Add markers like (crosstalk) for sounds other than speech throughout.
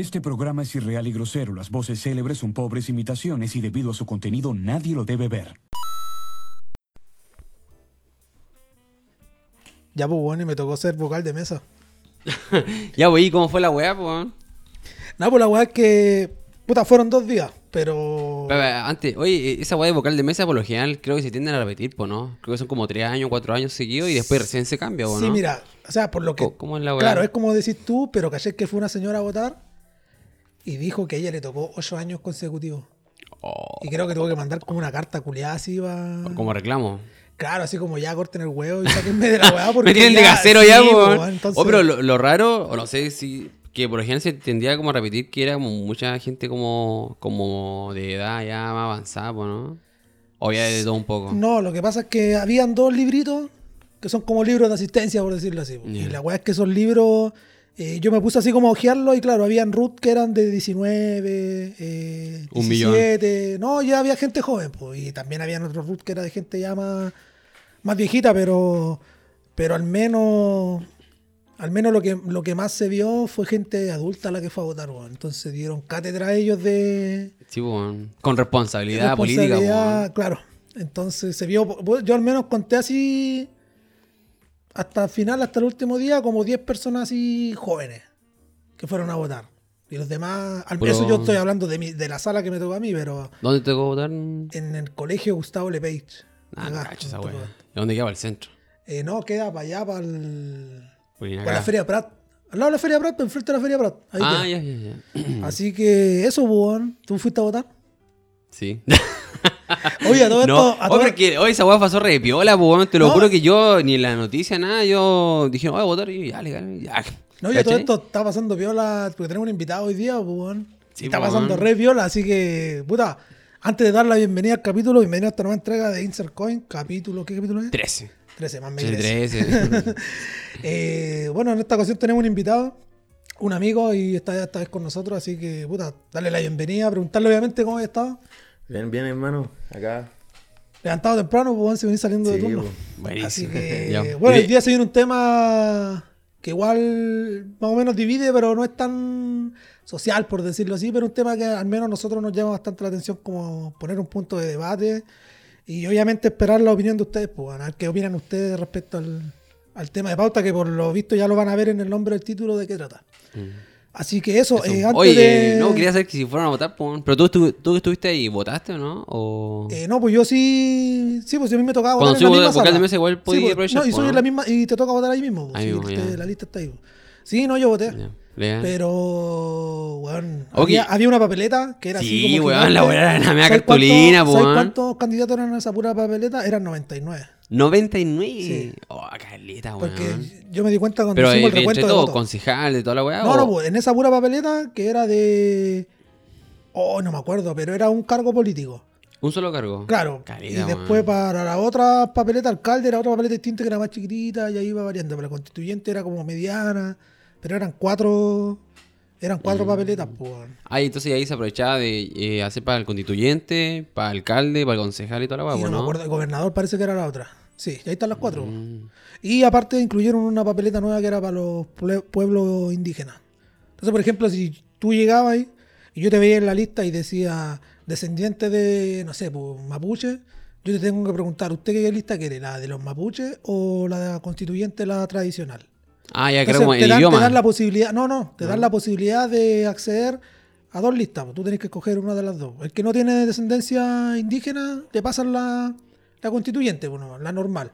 Este programa es irreal y grosero. Las voces célebres son pobres imitaciones y debido a su contenido nadie lo debe ver. Ya, pues, bueno, y me tocó ser vocal de mesa. (laughs) ya, pues, ¿y cómo fue la weá, pues? Nada, pues la weá es que. Puta, fueron dos días, pero. Pero, pero, antes, oye, esa weá de vocal de mesa, por lo general, creo que se tienden a repetir, pues, ¿no? Creo que son como tres años, cuatro años seguidos y después recién se cambia, ¿o no? Sí, mira, o sea, por lo que. ¿Cómo- cómo es la weá? Claro, es como decís tú, pero caché que fue una señora a votar y dijo que a ella le tocó ocho años consecutivos. Oh, Y creo que tuvo que mandar como una carta culiada así va. como reclamo. Claro, así como ya corten el huevo y sáquenme de la weá (laughs) porque. Me tienen de ya- casero sí, ya, po, weón. entonces- Oh, pero lo, lo raro, o no sé si. Que por ejemplo se tendría como a repetir que era como mucha gente como, como de edad ya más avanzada, ¿no? O ya de todo un poco. No, lo que pasa es que habían dos libritos que son como libros de asistencia, por decirlo así. Y la weá es que esos libros, eh, yo me puse así como a ojearlos y claro, habían root que eran de 19, eh, Un millón. 17. No, ya había gente joven, pues. Y también habían otros root que era de gente ya más, más viejita, pero, pero al menos... Al menos lo que, lo que más se vio fue gente adulta la que fue a votar, weón. Entonces dieron cátedra a ellos de, Sí, weón. Con responsabilidad, política, responsabilidad, claro. Entonces se vio, yo al menos conté así hasta el final, hasta el último día, como 10 personas así jóvenes que fueron a votar. Y los demás, al Puro- eso yo estoy hablando de, mi, de la sala que me tocó a mí, pero ¿Dónde te tocó votar? en el colegio Gustavo Lepage. Ah, no cacho esa. ¿De dónde queda el centro? Eh, no, queda para allá, para el... Ahí Para la Feria Prat. Al lado de la Feria Prat, pero enfrente de la Feria Prat. Ahí Ah, ya, ya, ya. (clears throat) Así que eso, Bugón. ¿Tú fuiste a votar? Sí. (laughs) (laughs) Oye, a todo No, esto... a todo- porque hoy esa weá pasó re piola, pues. Te lo No. juro que yo, ni en la noticia, nada, yo dije, voy a votar y ya, legal, ya. No, y a todo esto está pasando viola, porque tenemos un invitado hoy día, pues. Sí, está pasando re viola, así que, puta, antes de dar la bienvenida al capítulo, bienvenido a esta nueva entrega de Insert Coin, capítulo, ¿qué capítulo es? 13. 13, más me Sí, crece. 13. (laughs) Eh, bueno, en esta ocasión tenemos un invitado, un amigo, y está esta vez con nosotros, así que, puta, darle la bienvenida, preguntarle obviamente cómo ha estado. Bien, bien, hermano. Acá. Levantado temprano, pues, venir saliendo de turno. pues. Buenísimo. Así que, (laughs) bueno, Y- el día se viene un tema que igual más o menos divide, pero no es tan social, por decirlo así, pero un tema que al menos nosotros nos llama bastante la atención como poner un punto de debate y obviamente esperar la opinión de ustedes, pues, a ver qué opinan ustedes respecto al, al tema de pauta, que por lo visto ya lo van a ver en el nombre del título de qué trata. Así que eso, Eso. eh, antes Oye, de... no, quería saber que si fueron a votar, pero tú, tú que estuviste ahí, ¿votaste o no? O... Eh, no, pues yo sí, sí, pues a mí me tocaba Cuando votar en la misma sala. mesa igual podía pues, aprovechar, No, y pues, soy ¿no? en la misma y te toca votar ahí mismo. Ahí sí, mismo, te- ya. la lista está ahí. pues. Sí, no, yo voté. Legal. Pero, weón, había, había una papeleta que era así Sí, weón, gigante. la weá era la media ¿Sabes cartulina, po, ¿Sabes weón? cuántos candidatos eran en esa pura papeleta? Eran 99. 99. Sí. Oh, caleta, weón. Porque yo me di cuenta cuando Pero hicimos eh, el recuento entre todo, concejal, de toda la weá. No, o- no, pues en esa pura papeleta que era de... Oh, no me acuerdo, pero era un cargo político. Un solo cargo. Claro. Caleta, y después para la otra papeleta alcalde era otra papeleta distinta que era más chiquitita y ahí iba variando. Pero la constituyente era como mediana. Pero eran cuatro. Eran cuatro Mm. papeletas, pues. Ah, entonces ahí se aprovechaba de eh, hacer para el constituyente, para el alcalde, para el concejal y toda la weá, y no, pues, me acuerdo, el gobernador parece que era la otra. Sí, ahí están las cuatro. Mm. Y aparte incluyeron una papeleta nueva que era para los pue- pueblos indígenas. Entonces, por ejemplo, si tú llegabas ahí y yo te veía en la lista y decía descendiente de, no sé, pues, mapuche, yo te tengo que preguntar, ¿usted qué lista quiere? ¿La de los mapuches o la constituyente, la tradicional? Ah, ya creo el dan, te idioma. dan la posibilidad, no, no, te dan la posibilidad de acceder a dos listas. pues, Tú tenés que escoger una de las dos. El que no tiene descendencia indígena, te pasan la, la constituyente, bueno, la normal.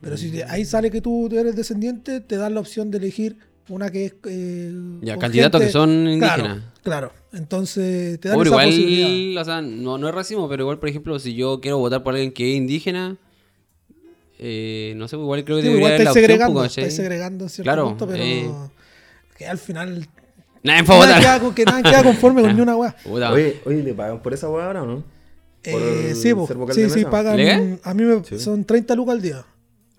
Pero si te- ahí sale que tú eres descendiente, te dan la opción de elegir una que es. eh, Ya, candidatos que son indígenas. Claro, entonces te dan Hombre, esa igual, posibilidad. o sea, no, no es racismo, pero igual, por ejemplo, si yo quiero votar por alguien que es indígena, eh, no sé, igual creo que Sí, debería igual estáis opción, segregando, ¿cachai? estáis segregando en cierto Claro, punto, pero eh. que al final Nadie votar. queda, con- que nada queda conforme con (laughs) ni una weá. Oye, oye, ¿te pagan por esa weá ahora o no? ¿Por Eh, sí, po. sí, sí, mesa? pagan. ¿Legal? A mí me, Sí. son 30 lucas al día.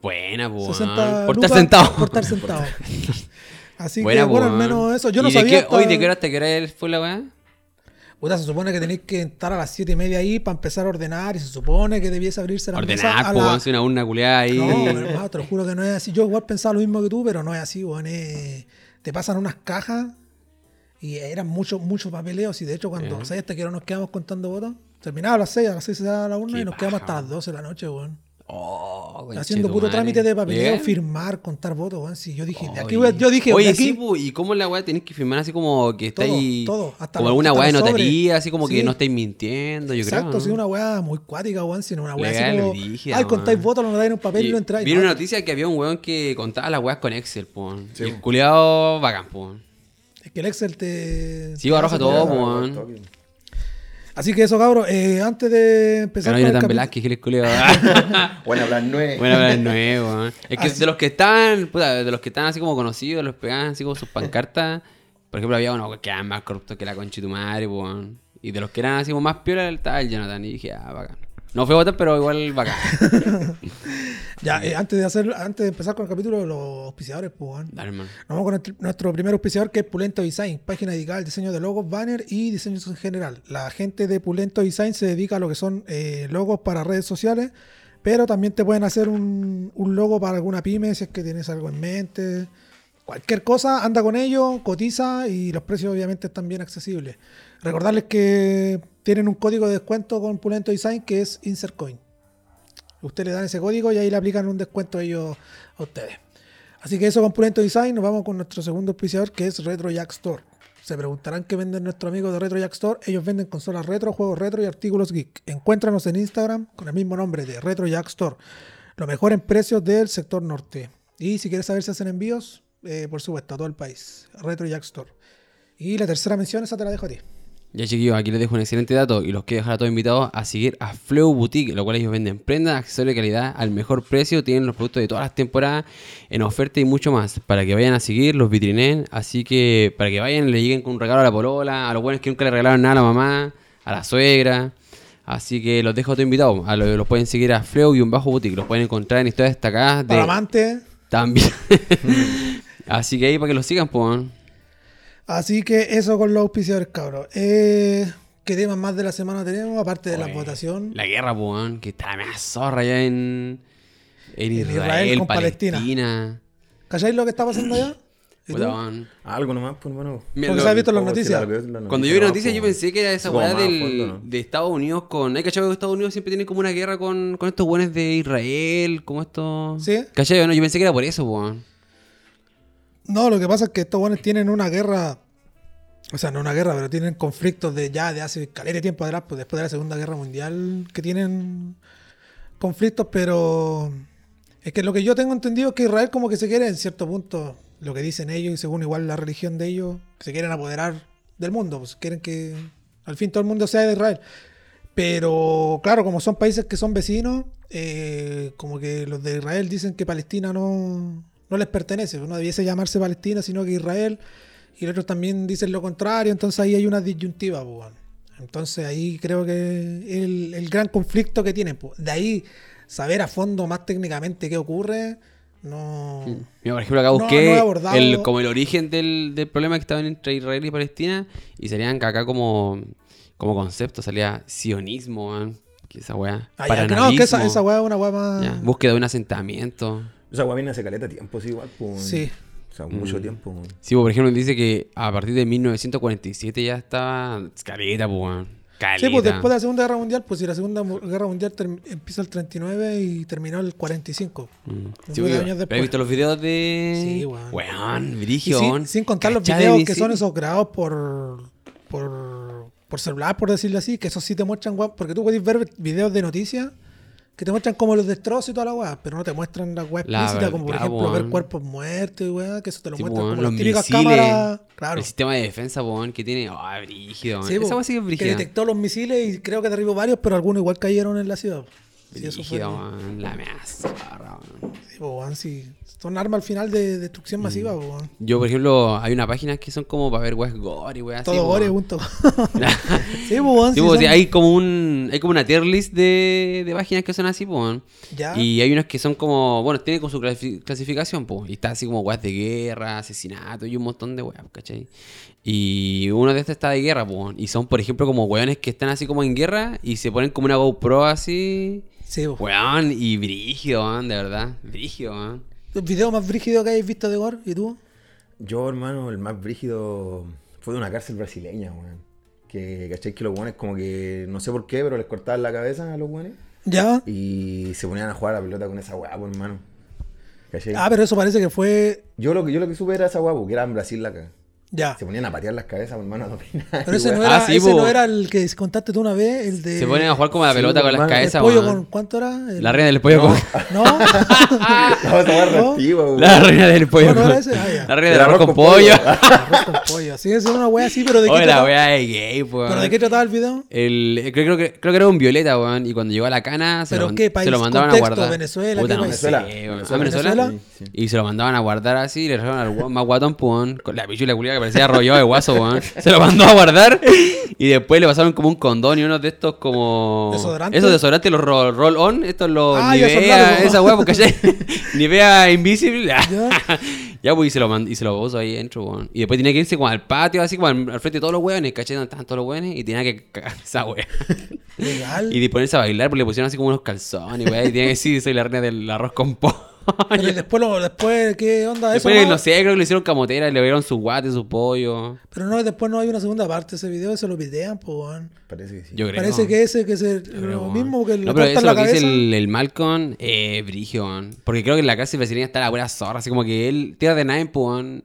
Buena, pues. 60 Por estar sentado. Por estar (laughs) sentado. (laughs) Así Buena, que, bueno, al menos eso. Yo no ¿Y de sabía. qué- hasta- Hoy, ¿de qué hora hasta qué hora fue la weá? Puta, se supone que tenéis que estar a las 7 y media ahí para empezar a ordenar. Y se supone que debiese abrirse la mesa Ordenar, a pues, la- weón, si una urna culeada ahí. No, hermano, te lo juro que no es así. Yo igual pensaba lo mismo que tú, pero no es así, weón. Te pasan unas cajas Y eran muchos, muchos papeleos. Y de hecho, cuando. ¿sabes hasta que ahora nos quedamos contando votos? Terminaba a las 6, a las 6 se daba la urna y nos quedamos hasta las 12 de la noche, weón. Oh, Haciendo puro trámite de papeleo, Bien. firmar, contar votos, weón. Sí, yo dije, de aquí, voy- yo dije, Oye, de aquí, sí, pu, ¿y cómo la weá tenés que firmar así como que está Todo, ahí? todo, hasta como alguna weá de notaría, así como que Sí. no estáis mintiendo, yo Exacto, creo. sí, ¿no? una weá muy cuática, weón. Sino una weá así como. brígida, Ay, contáis weón. votos, lo notáis en un papel y, Y lo entráis. Vi No, una noticia que había un weón que contaba las weas con Excel, po. Sí, y el po. culiado bacán, po. Es que el Excel te. Sí, arroja te todo, hace- po. Así que eso, cabros. eh, antes de empezar el Jonathan Velázquez, que el culiado. Buena plan (laughs) nueve. Bueno, hablar nuevo, weón. Es que Así- de los que estaban, puta, de los que estaban así como conocidos, los pegaban así como sus pancartas. Por ejemplo, había uno que era más corrupto que la concha de tu madre, weón. Y de los que eran así como más piola, estaba el Jonathan. Y dije, ah, bacán. No fue votar, pero igual bacán. (laughs) Ya, eh, antes de hacer, antes de empezar con el capítulo los auspiciadores, pues. Dale, vamos con nuestro- nuestro primer auspiciador que es Pulento Design, página dedicada al diseño de logos, banner y diseños en general. La gente de Pulento Design se dedica a lo que son eh, logos para redes sociales, pero también te pueden hacer un, un logo para alguna pyme si es que tienes algo en mente. Cualquier cosa, anda con ello, cotiza y los precios obviamente están bien accesibles. Recordarles que tienen un código de descuento con Pulento Design que es InsertCoin. Usted le dan ese código y ahí le aplican un descuento ellos a ustedes. Así que eso con Pulento Design, nos vamos con nuestro segundo auspiciador que es Retro Jack Store. Se preguntarán qué venden nuestros amigos de Retro Jack Store. Ellos venden consolas retro, juegos retro y artículos geek. Encuéntranos en Instagram con el mismo nombre de Retro Jack Store. Lo mejor en precios del sector norte. Y si quieres saber si hacen envíos, eh, por supuesto, a todo el país. Retro Jack Store. Y la tercera mención, esa te la dejo a ti. Ya chiquillos, aquí les dejo un excelente dato y los quiero dejar a todos invitados a seguir a Fleu Boutique, lo cual ellos venden prendas, accesorios de calidad al mejor precio, tienen los productos de todas las temporadas en oferta y mucho más, para que vayan a seguir, los vitrinen, así que para que vayan, le lleguen con un regalo a la polola, a los buenos que nunca le regalaron nada a la mamá, a la suegra, así que los dejo a todos invitados, a los, los pueden seguir a Fleu y un bajo boutique, los pueden encontrar en historias destacadas de Para amantes. también. (laughs) así que ahí para que los sigan, pues. Así que eso con los auspiciadores, cabros. Eh, ¿Qué temas más de la semana tenemos? Aparte de la Oye, votación. La guerra, pues, weón, que está la mea zorra ya en, en En Israel, Israel con Palestina. Palestina. ¿Cacháis lo que está pasando allá? (clears throat) Algo nomás, pues, bueno. Mira, Porque lo- se ha visto las noticias. Cuando yo vi la noticia, no, yo pues. pensé que era esa weá más del, fondo, ¿no? de Estados Unidos con. ¿Hay cachado que Estados Unidos siempre tiene como una guerra con, con estos buenos de Israel? Como estos. Sí. ¿Cachai? No, yo pensé que era por eso, weón. No, lo que pasa es que estos buenos tienen una guerra. O sea, no una guerra, pero tienen conflictos de ya de hace caleta de tiempo atrás, pues después de la Segunda Guerra Mundial, que tienen conflictos, pero es que lo que yo tengo entendido es que Israel como que se quiere en cierto punto, lo que dicen ellos y según igual la religión de ellos, que se quieren apoderar del mundo, pues quieren que al fin todo el mundo sea de Israel. Pero claro, como son países que son vecinos, eh, como que los de Israel dicen que Palestina no, no les pertenece, no debiese llamarse Palestina, sino que Israel, y los otros también dicen lo contrario, entonces ahí hay una disyuntiva. pues, bueno. Entonces ahí creo que el, el gran conflicto que tienen. pues. De ahí saber a fondo más técnicamente qué ocurre, no... Mira, por ejemplo, acá busqué no el, como el origen del, del problema que estaba entre Israel y Palestina y salían acá como, como concepto, salía sionismo. Que esa weá. Ah, no, que esa, paranalismo, esa weá es una weá más... ya, búsqueda de un asentamiento. O sea, viene hace caleta tiempo, sí, igual, pues. Sí. O sea, Mm. mucho tiempo. weón. Sí, pues, por ejemplo, dice que a partir de 1947 ya estaba caleta, pues. Caleta. Sí, pues después de la Segunda Guerra Mundial, pues si la Segunda Guerra Mundial empieza el 39 y terminó el 45. Mm. nueve Sí, porque- años pero después. ¿Has visto los videos de...? Sí, weón. Weón, Y brigio, sin, contar los videos que son esos grabados por, por, por celular, por decirlo así, que esos sí te muestran, weón, porque tú puedes ver videos de noticias que te muestran como los destrozos y toda la weá, pero no te muestran la weá La explícita, verdad, como por claro, ejemplo ver cuerpos muertos y weá, que eso te lo Sí, muestran weón, como las típicas misiles, cámaras. Claro. El sistema de defensa, weón, que tiene... Ah, brígido, weón. Sí, Esa weá sí que es que brígida. detectó los misiles y creo que derribó varios, pero algunos igual cayeron en la ciudad. Sí, eso fue. Brígido, weón. La mea zorra, weón. Sí, weón, sí. Son armas al final de Mm. destrucción masiva, po, weón. Yo, por ejemplo, hay unas páginas que son como para ver weas gore y weas así. Todo gore weón. junto. (laughs) sí, po, weón, Sí, sí sí, son- hay como un hay como una tier list de, de páginas que son así, weón. Ya. Y hay unas que son como, bueno, tiene con su clasi- clasificación, pues. Y está así como weas de guerra, asesinato y un montón de weas, ¿cachai? Y uno de estas está de guerra, pues. Y son, por ejemplo, como weones que están así como en guerra y se ponen como una GoPro así. Sí, po. Weón, y brígido, de verdad. Brígido. ¿El video más brígido que hayas visto de gore? ¿Y tú? Yo, hermano, el más brígido Fue de una cárcel brasileña, weón. Que, ¿cachai? Que los weones como que, no sé por qué, pero les cortaban la cabeza a los weones. ¿Ya? Y se ponían a jugar a la pelota con esa weá, por hermano. ¿Cachai? Ah, pero eso parece que fue. Yo lo que yo lo que supe era esa weá, porque era en Brasil la caga. Ya. Se ponían a patear las cabezas, hermano, a dominar. Pero ese, no Ah, era, sí, ese no era el que contaste tú una vez, el de. Se ponen a jugar como la Sí, pelota con las el cabezas, pollo weón. con. ¿Cuánto era? El- La reina del pollo No. con... (laughs) ¿No? (laughs) Esa. La reina del pollo con... ese. Ah. La reina El del arroz con pollo. Arroz con pollo. Sí, eso era una wea así, pero ¿de qué Oye, la trataba? wea es gay, pues. ¿Pero de qué trataba el video? El, creo, creo que, creo que era un violeta, weón. Y cuando llegó a la cana, se, ¿Pero lo, qué país? se lo mandaban a guardar. ¿Venezuela? Puta, Venezuela. ¿Ah. Y se lo mandaban a guardar así, le dejaron al weón más guatón, pues, con la pichula culiada que parecía arrollado de guaso, weón. Se lo mandó a guardar y después le pasaron como un condón y uno de estos como... ¿Desodorante? Esos desodorantes, los roll, roll on, estos los Ah, Nivea, esa weá, porque ya (laughs) Nivea Invisible. (laughs) Ya. Pues, y se lo, mand- y se lo puso ahí dentro, weón. Y después tenía que irse como al patio, así como al, al frente de todos los weones, ¿cachai? Donde estaban todos los weones, y tenía que cagar esa weá. Legal. (laughs) y de ponerse a bailar, porque le pusieron así como unos calzones, weá, y tenía que decir, soy la reina del arroz con pollo. Pero y después, lo- después, ¿qué onda? Eso Después, no- no sé, creo que le hicieron camotera, le dieron su guate, su pollo. Pero no, después no hay una segunda parte de ese video, se lo videan, pues, weón. Parece que sí. Yo creo. Parece que ese, que Yo creo, lo mismo que le No, pero cortan eso la lo que dice cabeza. el, el Malcolm, eh, brigio, weón. Porque creo que en la cárcel brasileña está la buena zorra, así como que él tira de nada, pues, weón.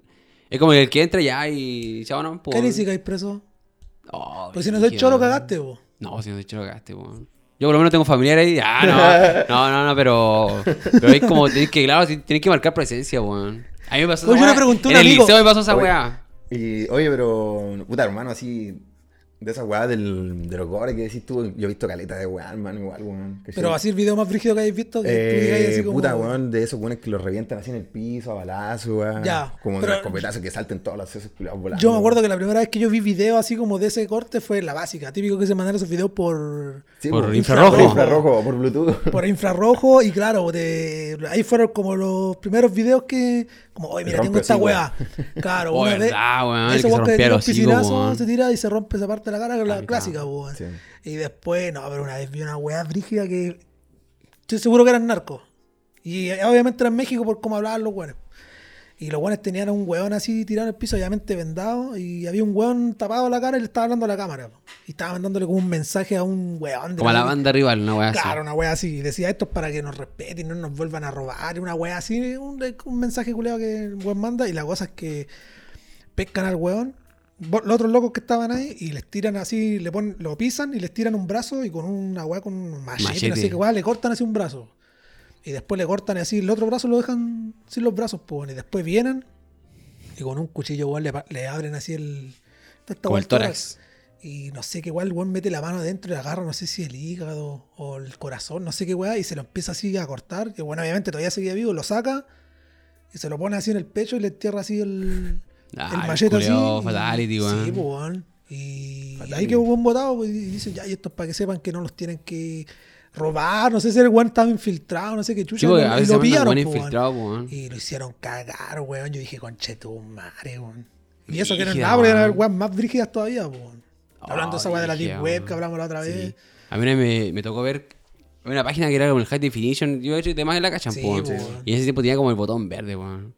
Es como el que entra ya y chao, no, pues. ¿Qué dice que hay preso? Oh, Pues si no soy weón. cagaste, vos. No, si no soy cholo, cagaste, weón. Yo por lo menos tengo familiares ahí. Ah, no. (laughs) No, no, no, pero. Pero es como, tenés que, claro, tenés que marcar presencia, weón. A mí me pasó Oye, esa yo le pregunté a un En el amigo- liceo me pasó esa Oye, weá. Y, oye, pero, puta, hermano, así, de esa weá del, de los gore que decís tú, yo he visto caleta de weá, hermano, igual, weón. que Pero sí. así el video más brígido que hayáis visto, que Eh, así como... puta, weón, de esos weones que los revientan así en el piso, a balazo, weón. Ya, Como pero- de los escopetazos que salten todos los volando. Yo me acuerdo que la primera vez que yo vi video así como de ese corte fue la básica. Típico que se mandaron esos videos por, Sí, por por infrarrojo. infrarrojo, por Bluetooth. por infrarrojo y claro, de, ahí fueron como los primeros videos que... Como, oye, mira, tengo esta weá. Claro, (laughs) Oh, una vez... verdad, weón, Ese que se weón que rompía tira un piscinazo, se tira y se rompe esa parte de la cara, que es la Ay, clásica, weón. Sí. Y después, no, pero una vez vi una weá brígida que... Estoy seguro que eran narcos. Y eh, obviamente era en México por cómo hablaban los weones. Y los weones tenían a un weón así tirado en el piso, obviamente vendado. Y había un weón tapado la cara y le estaba hablando a la cámara. po. Y estaba mandándole como un mensaje a un weón. de Como a la banda rival, una weá así. Claro, una wea así. Y decía esto es para que nos respeten y no nos vuelvan a robar. y Una wea así, un, un mensaje culeado que el weón manda. Y la cosa es que pescan al weón, los otros locos que estaban ahí, y les tiran así, le ponen, lo pisan y les tiran un brazo y con una wea con un machete, Machete. así que wea, le cortan así un brazo. Y después le cortan así, el otro brazo lo dejan sin los brazos, pues. Y después vienen y con un cuchillo, weón, le, abren así el. Como el tórax. y no sé qué weá, el weón mete la mano adentro y agarra, no sé si el hígado o el corazón, no sé qué weá, y se lo empieza así a cortar. Que bueno, obviamente todavía seguía vivo, lo saca y se lo pone así en el pecho y le entierra así el, (laughs) Ah, el machete así. culiao y- fatality, weón. Sí, weón. Y Fatality. ahí quedó un buen botado pues, y dice, ya, y esto es para que sepan que no los tienen que robar, no sé si el weón estaba infiltrado, no sé qué chucha. Sí, porque y a veces lo pillaron, pues, weón. weón. Y lo hicieron cagar, weón. Yo dije, conche tu madre, weón. Y eso que no es nada, porque eran weón. más brígidas todavía, weón. Hablando de esa weá de la Deep Web weón. que hablamos la otra vez. Sí. A mí me, me tocó ver una página que era como el High Definition. Yo he hecho temas en la Sí, po. Y en ese tiempo tenía como el botón verde, weón.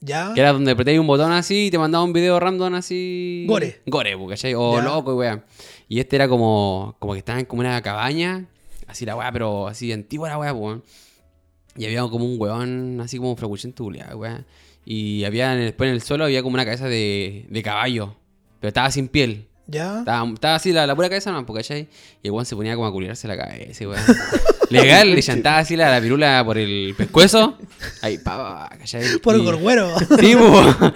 ¿Ya? Que era donde apretáis un botón así y te mandaba un video random así. Gore. Gore, ¿cachai? O Ya. loco, weá. Y este era como, como que estaba en como una cabaña. Así la weá, pero así antigua la weá, weón. Y había como un weón así como fracuchento, weá. Y había después en el suelo había como una cabeza de, de caballo. Pero estaba sin piel. ¿Ya? Estaba, estaba así la, la pura cabeza no, ¿cachai? Y el weón se ponía como a culiarse la cabeza, weón. (laughs) Legal, (laughs) le chantaba así la, la pirula por el pescuezo. Ahí, pa, ¿cachai? (laughs) Por el gorgüero. (laughs) Sí, po.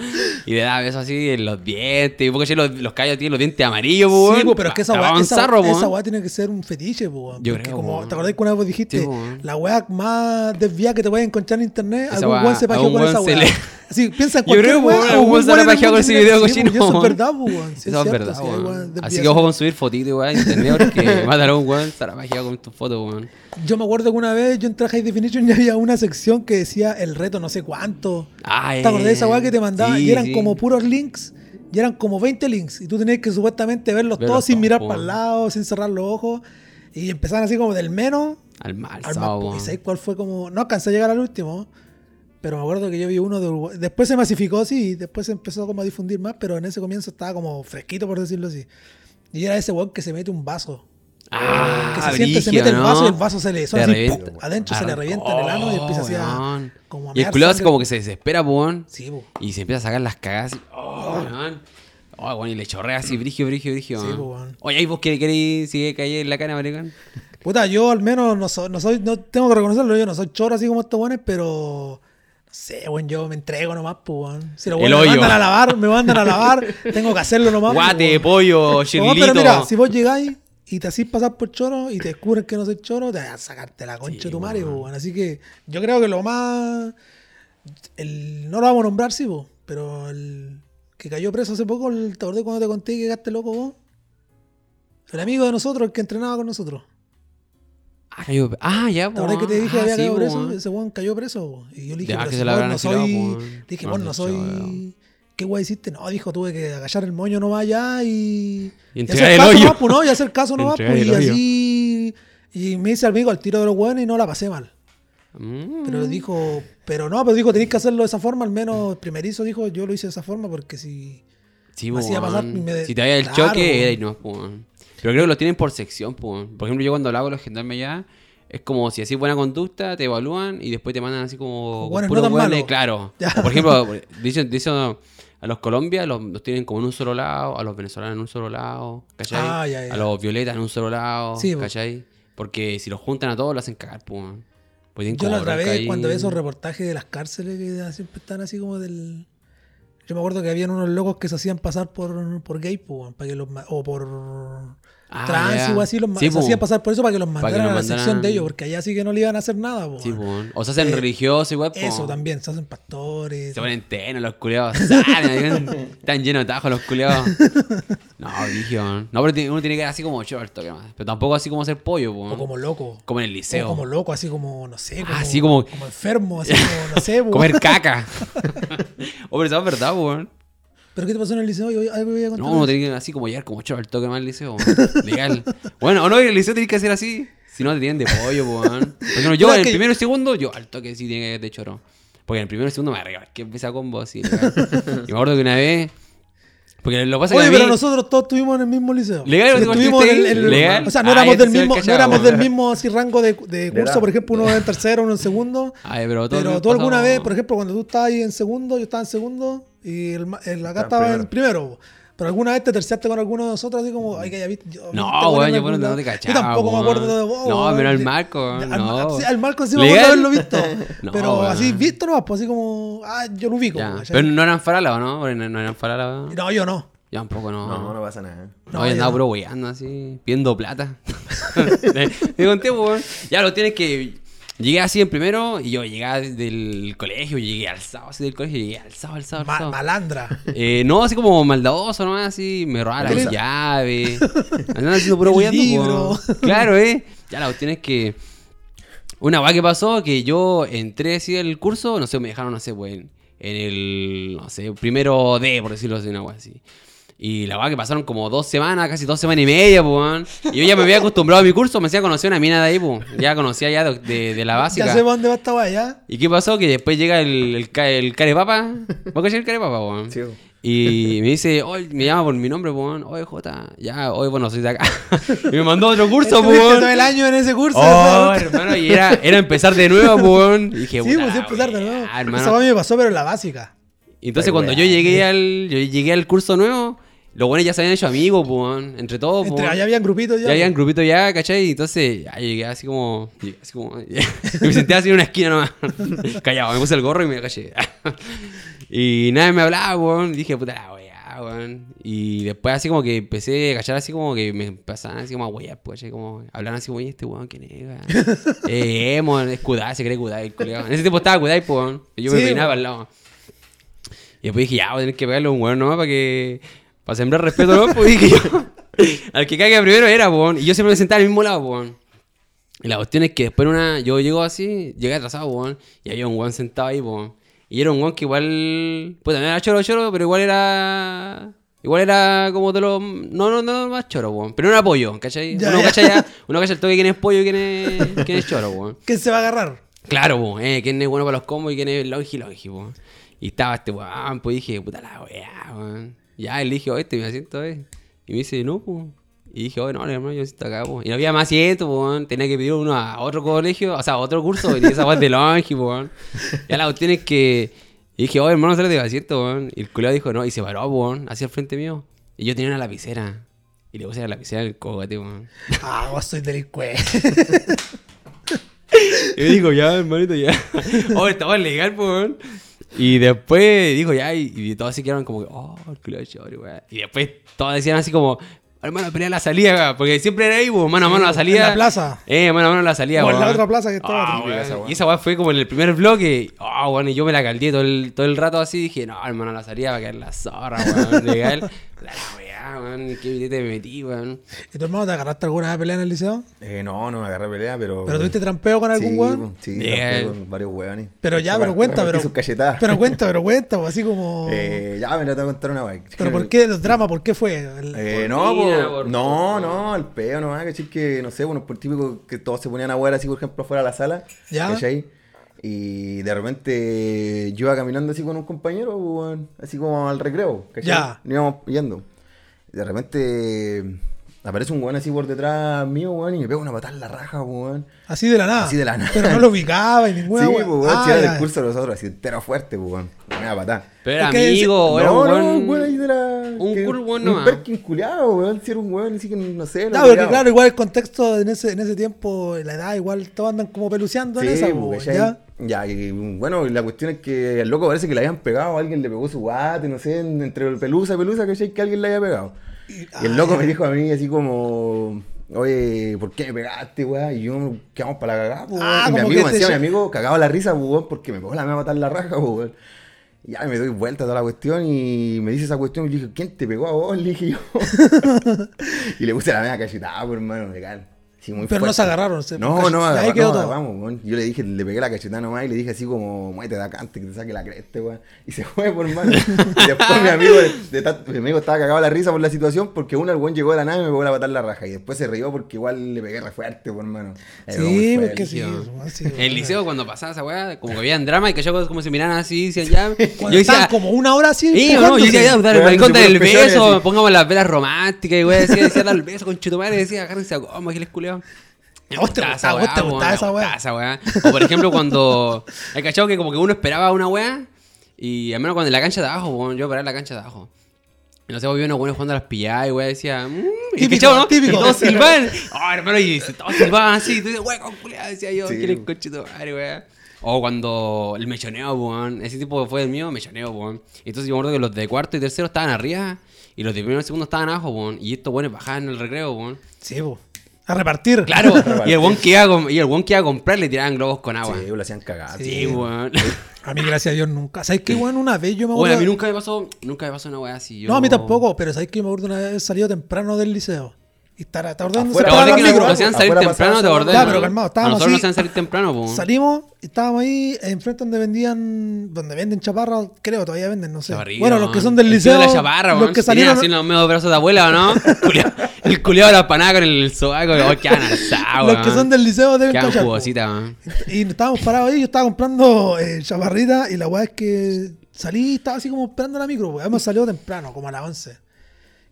Y le daba besos así en los dientes. Porque los, los callos tienen los dientes amarillos, po. Sí, po, pero es que esa weá, esa, esa weá tiene que ser un fetiche, po. Yo creo, como. ¿te acordás que una vez dijiste? Sí, la weá más desviada que te puedes encontrar en internet, Esa algún weón se pajeó con esa se weá. Así, piensa en Yo cualquier creo, weá, algún weón se pajeó con ese video cochino, Eso es verdad, po, weón. Eso es verdad, Así que ojo con subir fotitos, weón, en internet porque mataron a un weón, estará pajeado con tus fotos, weón. Yo me acuerdo que una vez yo entré a High Definition y había una sección que decía el reto no sé cuánto. Ah, ¿Te acordás de esa weá que te mandaban? sí, y eran sí. como puros links. Y eran como 20 links. Y tú tenías que supuestamente verlos Verlos todos sin mirar para el lado, sin cerrar los ojos. Y empezaban así como del menos Al mal, al más. ¿Y sabes cuál fue como.? No alcancé a llegar al último. Pero me acuerdo que yo vi uno de Uruguay. Después se masificó, sí, después se empezó como a difundir más, pero en ese comienzo estaba como fresquito, por decirlo así. Y era ese weón que se mete un vaso. Ah, que se siente, se mete el vaso ¿no? y el vaso se le Se así, revienta. ¡pum! adentro se le revienta en el ano y empieza así a, como a Y el así sangre. como que se desespera, weón. Sí, po. Y se empieza a sacar las cagadas. así, Oh. Oh, weón, y le chorrea así, brigio, brigio, brigio. Sí, weón. Oye, ¿y vos qué queréis sigue caer en la cana, maricón? Puta, yo al menos no soy, no soy, no tengo que reconocerlo, yo no soy choro así como estos buenos, pero no sé, weón, yo me entrego nomás, pues, weón. Si los weones me mandan a lavar, me mandan a lavar, (laughs) tengo que hacerlo nomás. Guate, weón. pollo, No, chirlito. pero mira, si vos llegáis y te hacís pasar por choro y te descubren que no soy choro, te vas a sacarte la concha Sí, de tu madre, weón. Así que yo creo que lo más. El, no lo vamos a nombrar, sí, po, pero el que cayó preso hace poco, el, ¿te acordás cuando te conté que llegaste loco vos? El amigo de nosotros, el que entrenaba con nosotros. Ah, cayó- ah, ya, ¿Te acordás que te dije que Ah, había sí, caído preso? Ese weón cayó preso. po. Y yo le dije, Ya, pero que si se la no soy. dije, No, vos no soy. ¿Qué guay hiciste? No, dijo, tuve que agachar el moño nomás allá y. Y el hacer caso hoyo. nomás, pues, no, y hacer caso nomás, pues, el y así. Y me hice amigo al tiro de los buenos y no la pasé mal. Mm. Pero dijo, pero no, pero dijo, tenéis que hacerlo de esa forma, al menos primerizo dijo, yo lo hice de esa forma porque si. Sí, Me po, hacía pasar weón. y me- Si te vaya el Claro, choque, era y no, weón. Pero creo que lo tienen por sección, weón. Por ejemplo, yo cuando lo hago los gendarmes ya, es como si así buena conducta, te evalúan y después te mandan así como. puros no tan malos. claro. Ya. Por ejemplo, (laughs) dicen, dicen a los Colombia los, los tienen como en un solo lado, a los venezolanos en un solo lado, ¿cachai? Ah, ya, ya. A los violetas en un solo lado, Sí. ¿cachai? Porque si los juntan a todos, lo hacen cagar. Pues Yo la otra vez, ahí. cuando veo esos reportajes de las cárceles que siempre están así como del. Yo me acuerdo que habían unos locos que se hacían pasar por, por gay, weón, para que los o por Ah, trans o así, los Sí, se po. hacían pasar por eso para que los mandaran que a la sección de ellos, porque allá sí que no le iban a hacer nada, po, Sí, weón. po, weón. O se hacen Eh, religiosos igual. Eso también, se hacen pastores. Se ponen tenos los culiados. (laughs) salen, Están llenos de tajos los culiados. (laughs) No, dije, No, pero uno tiene que ir así como short, toque más. Pero tampoco así como ser pollo, po. O como loco. Como en el O liceo. como loco, así como, no sé. Como, Ah, así como- Como enfermo, así como, no sé, (laughs) po. Comer caca. oh, pero eso es verdad, weón. ¿Pero qué te pasó en el liceo? Yo voy a contar. No, uno que así como llegar como short, toque más al liceo. Legal. Bueno, o no, en el liceo tenés que hacer así. Si no, te tienen de pollo, po, weón. Por ejemplo, yo en el que- primero y segundo, yo al toque sí tiene que ir de choro. Porque en el primero y segundo me arregla que empieza combo así. legal. Y me acuerdo que una vez. Porque lo que pasa es que. Oye, a mí- pero nosotros todos estuvimos en el mismo liceo. Legal, Sí, ¿te estuvimos en el, Legal. O sea, no Ah, éramos del mismo, no éramos del mismo así, rango de, de curso, por ejemplo, uno en tercero, uno en segundo. Ay, pero todo Pero tú alguna vez, por ejemplo, cuando tú estabas ahí en segundo, yo estaba en segundo y el, ma- el acá Estaba en estaba en primero. Pero alguna vez te terciaste con alguno de nosotros, así como, ay, que haya visto. yo- No, viste, weón, yo bueno, no te Yo cachaba, tampoco me acuerdo de vos. No, pero al De- Marco, al, no. al Marco sí me acuerdo haberlo visto. (laughs) No, pero así visto nomás, pues así como, ah, yo lo ubico. Ya, ¿cachai? Pero no eran faralas, ¿no? No, no eran faralas. No, yo no. Ya un poco no. No, no pasa nada. No, yo andaba ya. puro weyando así, pidiendo plata. (laughs) Te conté, weón. Ya lo tienes que. Llegué así en primero y yo llegaba del colegio, llegué alzado así del colegio, llegué alzado, alzado, Ma- alzado. malandra. Eh, no, así como maldadoso, ¿no? Así, me robaba las Utiliza- llaves. (laughs) Haciendo puro El. Claro, ¿eh? Ya la cuestión es que. Una weá que pasó, que yo entré así al curso, no sé, me dejaron, no sé, pues, en, en el, no sé, primero D, por decirlo así, una weá así. Y la weá que pasaron como dos semanas, casi dos semanas y media, pues, weón. Y yo ya me había acostumbrado a mi curso, me hacía conocer una mina de ahí, pues. Ya conocía ya de, de- de la básica. Ya sé para dónde va esta weá, ya. ¿Y qué pasó? Que después llega el, el, el carepapa. ¿Vos el carepapa, weón? Sí. Y me dice, oye, me llama por mi nombre, weón. Oye, Jota, ya, oye, bueno, soy de acá. (laughs) y me mandó otro curso, weón. todo el año en ese curso. Oh, hermano, y era, era empezar de nuevo, weón. Y dije, Sí, pues empezar de nuevo. hermano. Eso a mí me pasó, pero en la básica. Y entonces Ay, cuando yo llegué al yo llegué al curso nuevo, los buenos ya se habían hecho amigos, pues, weón. Entre todos, Entre, allá habían grupitos ya. Ya habían grupito ya, ¿cachai? Y entonces ya llegué así como. Llegué así como. (laughs) me senté así en una esquina nomás. (laughs) Callado, me puse el gorro y me callé. (laughs) y nadie me hablaba, weón. Y dije, puta la weá, weón. Y después así como que empecé a cachar así como que me pasaban así como a weá, pues, ¿cachai? Como hablan así como, oye, este weón, ¿quién es, weón? eh, emo, es Kudai, se cree Kudai, el colega. En ese tiempo estaba Kudai, pues, weón. Yo me Sí, peinaba weón. al lado. Y después dije, ya, voy a tener que pegarle un weón nomás para que. Para sembrar respeto, ¿no? Pues dije yo. Al que caiga primero era, weón. Y yo siempre me sentaba al mismo lado, weón. Y la cuestión es que después una. Yo llego así, llegué atrasado, weón. Y había un weón sentado ahí, weón. Y era un weón que igual. Pues también era choro, choro, pero igual era. Igual era como de los. No, no, no, más choro, weón. Pero no era pollo, ¿cachai? Ya, uno, ya. Cacha ya, uno cacha el toque quién es pollo y quién es, quién es choro, weón. (laughs) ¿Quién se va a agarrar? Claro, po, eh, quién es bueno para los combos y quién es longi, longi, po. Y estaba este weón, pues dije, puta la weá, weón. Ya, él dije, oh, este me asiento, eh. Y me dice, no, pues. Y dije, oh, no, hermano, yo siento acá. Y no había más asiento, weón. Tenía que pedir uno a otro colegio, o sea, a otro curso, y esa de weón. Ya la cuestión es que. Y dije, oh, hermano, sale de asiento, weón. Y el culiao dijo, no, y se paró, weón, hacia el frente mío. Y yo tenía una lapicera. Y le puse la lapicera en el cogate, weón. Ah, vos sois delincuente. (laughs) Y me dijo, ya, hermanito, ya. (laughs) Oh, estaba legal, weón. Y después dijo, ya, y, y todos se quedaron como que, oh, el culo de chori, weón. Y después todos decían así como, hermano, pelea la salida, weón. Porque siempre era ahí, weón, mano a mano la salida. En la plaza. Eh, mano a mano la salida, O en la weón. otra plaza que estaba. Weón. esa weá. Y esa weá fue como en el primer bloque. Ah, bueno, y yo me la caldeé todo el, todo el rato así. Dije, no, hermano, la salida va a caer la zorra, weón. Legal. (laughs) La weá, weón. Qué billete me metí, weón. ¿Y tu hermano te agarraste alguna vez pelea en el liceo? Eh, no, no me agarré pelea, pero. ¿Pero tuviste trampeo con algún sí, weón? Sí, trampé con varios weones. Pero ya, pero cuenta, pero. (laughs) Pero cuenta, pero cuenta, pues, así como. (laughs) Eh, ya me la tengo que contar una weá. ¿Pero por qué los dramas? ¿Por qué fue? El- Eh, Por no, no, por- no, el peo nomás, ¿cachai? Que no sé, bueno, por típico que todos se ponían a jugar así, por ejemplo, afuera de la sala, Ya. ¿cachai? Y de repente yo iba caminando así con un compañero, weón, así como al recreo, ¿cachai? Ya. Nos íbamos yendo. De repente aparece un weón así por detrás mío, weón, y me pega una patada en la raja, weón. Así de la nada. Así de la nada. Pero no lo ubicaba y ninguna sí, pues, weón, Ah, era ya. del curso de nosotros, así entero fuerte, pues, weón. Una patada. Pero Es que amigo, era no, un no, weón. un weón ahí de la. un que- cool weón Un perkin culiado, weón. Si era un weón, así que no sé. No, porque culiao. claro, igual el contexto en ese, en ese tiempo, la edad, igual todos andan como peluceando en Sí, esa, pues, pues. ¿ya? Ya, y bueno, la cuestión es que el loco parece que le habían pegado, alguien le pegó su guate, no sé, en- entre pelusa y pelusa, ¿cachai? Que alguien le había pegado. Y el ah, loco me dijo a mí así como, oye, ¿por qué me pegaste, weá? Y yo, quedamos para la cagada, pues, Ah, weón. Y mi amigo que me decía, mi lle- amigo, cagaba la risa, weón, porque me pegó la me va a matar la raja, weón. Y ya me doy vuelta a toda la cuestión y me dice esa cuestión y le dije, ¿quién te pegó a vos? (laughs) Le dije yo. (laughs) y le puse la media cachetada, pues, hermano, legal. Sí, muy Pero no fuerte. se agarraron. se- No, cach- no, ahí quedó no, todo. weón. Yo le dije, le pegué la cachetada nomás y le dije así como, muévete de acá antes que te saque la cresta, weón. Y se (laughs) fue, por hermano. Y después mi amigo, de- de mi amigo estaba cagado la risa por la situación porque uno, el weón llegó de la nave y me pegó la patada en la raja. Y después se rió porque igual le pegué re fuerte, por muy Sí, porque sí. Weón, En el weón. liceo, cuando pasaba esa weá, como que habían drama y que yo como se miraban así, decían ya. (laughs) Cuando yo decía, como una hora así. Sí, no, yo decía, ya, el por del beso, pongamos las velas románticas, y güey, decía, decía dar el beso con chutumare, decía, agárrense a goma, que les culeo. A vos te gustaba, vos esa weá. esa weá. O por ejemplo, cuando. Hay cachado que como que uno esperaba una weá, y al menos cuando en la cancha de abajo, weón, yo paraba en la cancha de abajo. Y no sé, vi unos buenos jugando a las pilladas y weá decía. Mmm, y Típico, cachado, ¿no? típico. Y todos (laughs) silban. Oh, hermano, y todos silbaban así. Y tú dices, culiada, decía yo, Sí. que les conchetumare, weá. O cuando el mechoneo, weón. Ese tipo fue el mío, mechoneo, weón. Entonces yo me acuerdo que los de cuarto y tercero estaban arriba. Y los de primero y segundo estaban abajo, weón. Y estos weones bajaban en el recreo, weón. Sí, po. A repartir. Claro, (laughs) y el que iba a, com- y el weón que iba a comprar le tiraban globos con agua. Sí, lo hacían cagar. Sí, weón. A mí, gracias a Dios, nunca. ¿Sabes qué, weón? Una vez yo me Bueno, acuerdo. a mí nunca me pasó, nunca me pasó una weá así. Yo... No, a mí tampoco, pero ¿sabes que me acuerdo una vez salido temprano del liceo? Y estar, estar ordenando Afuera, ¿Te acordás que la nos hacían salir temprano? ¿Te acordás? Ya, no? pero calmado, A estábamos nosotros nos hacían salir temprano, po. Salimos y estábamos ahí enfrente donde vendían, donde venden chaparras, creo, todavía venden, no sé. Chaparrilla, bueno, los que son del liceo, de la chaparra, los que salieron, así los medios brazos de abuela, ¿o no? (laughs) El culiado de la panada con el sobaco. Oh, qué anasado, los que son del liceo deben cachar. weón. Y estábamos parados ahí, yo estaba comprando eh, chaparrita y la weá es que salí y estaba así como esperando la micro, pues hemos salido temprano, como a las 11.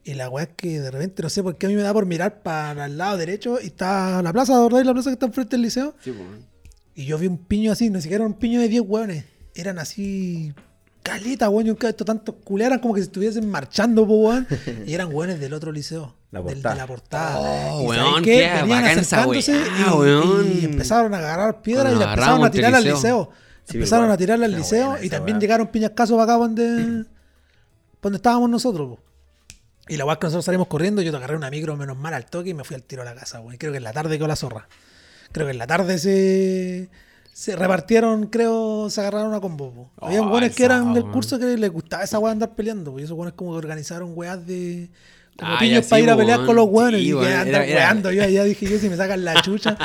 Y la weá es que de repente no sé por qué a mí me da por mirar para el lado derecho y está la plaza, ¿verdad? La plaza que está enfrente del liceo. Sí, weón. Y yo vi un piño así, ni siquiera era un piño de 10 hueones. Eran así. Caleta, weón. Yo nunca he visto tantos culeros. Eran como que si estuviesen marchando, po, weón. Y eran hueones del otro liceo. La del- de la portada. Oh, Y weón, ¿sabes qué Venían acercándose weá, y, weón. y empezaron a agarrar piedras Cuando y la empezaron a tirar al liceo. Sí, empezaron igual. a tirarle al liceo y también weá. llegaron piñascasos para acá donde, donde estábamos nosotros, po. Y la weá que nosotros salimos corriendo, yo te agarré una micro menos mal al toque y me fui al tiro a la casa, weón. Creo que en la tarde quedó la zorra. Creo que en la tarde se, se repartieron, creo, se agarraron a combo. po. Oh, weones que esa, eran del curso que les gustaba esa weá andar peleando. Y esos weones como que organizaron weas de. Como Ah, piños para sí, ir a pelear con los weones. Sí, y que andan weando. Yo ya dije, yo si me sacan la chucha,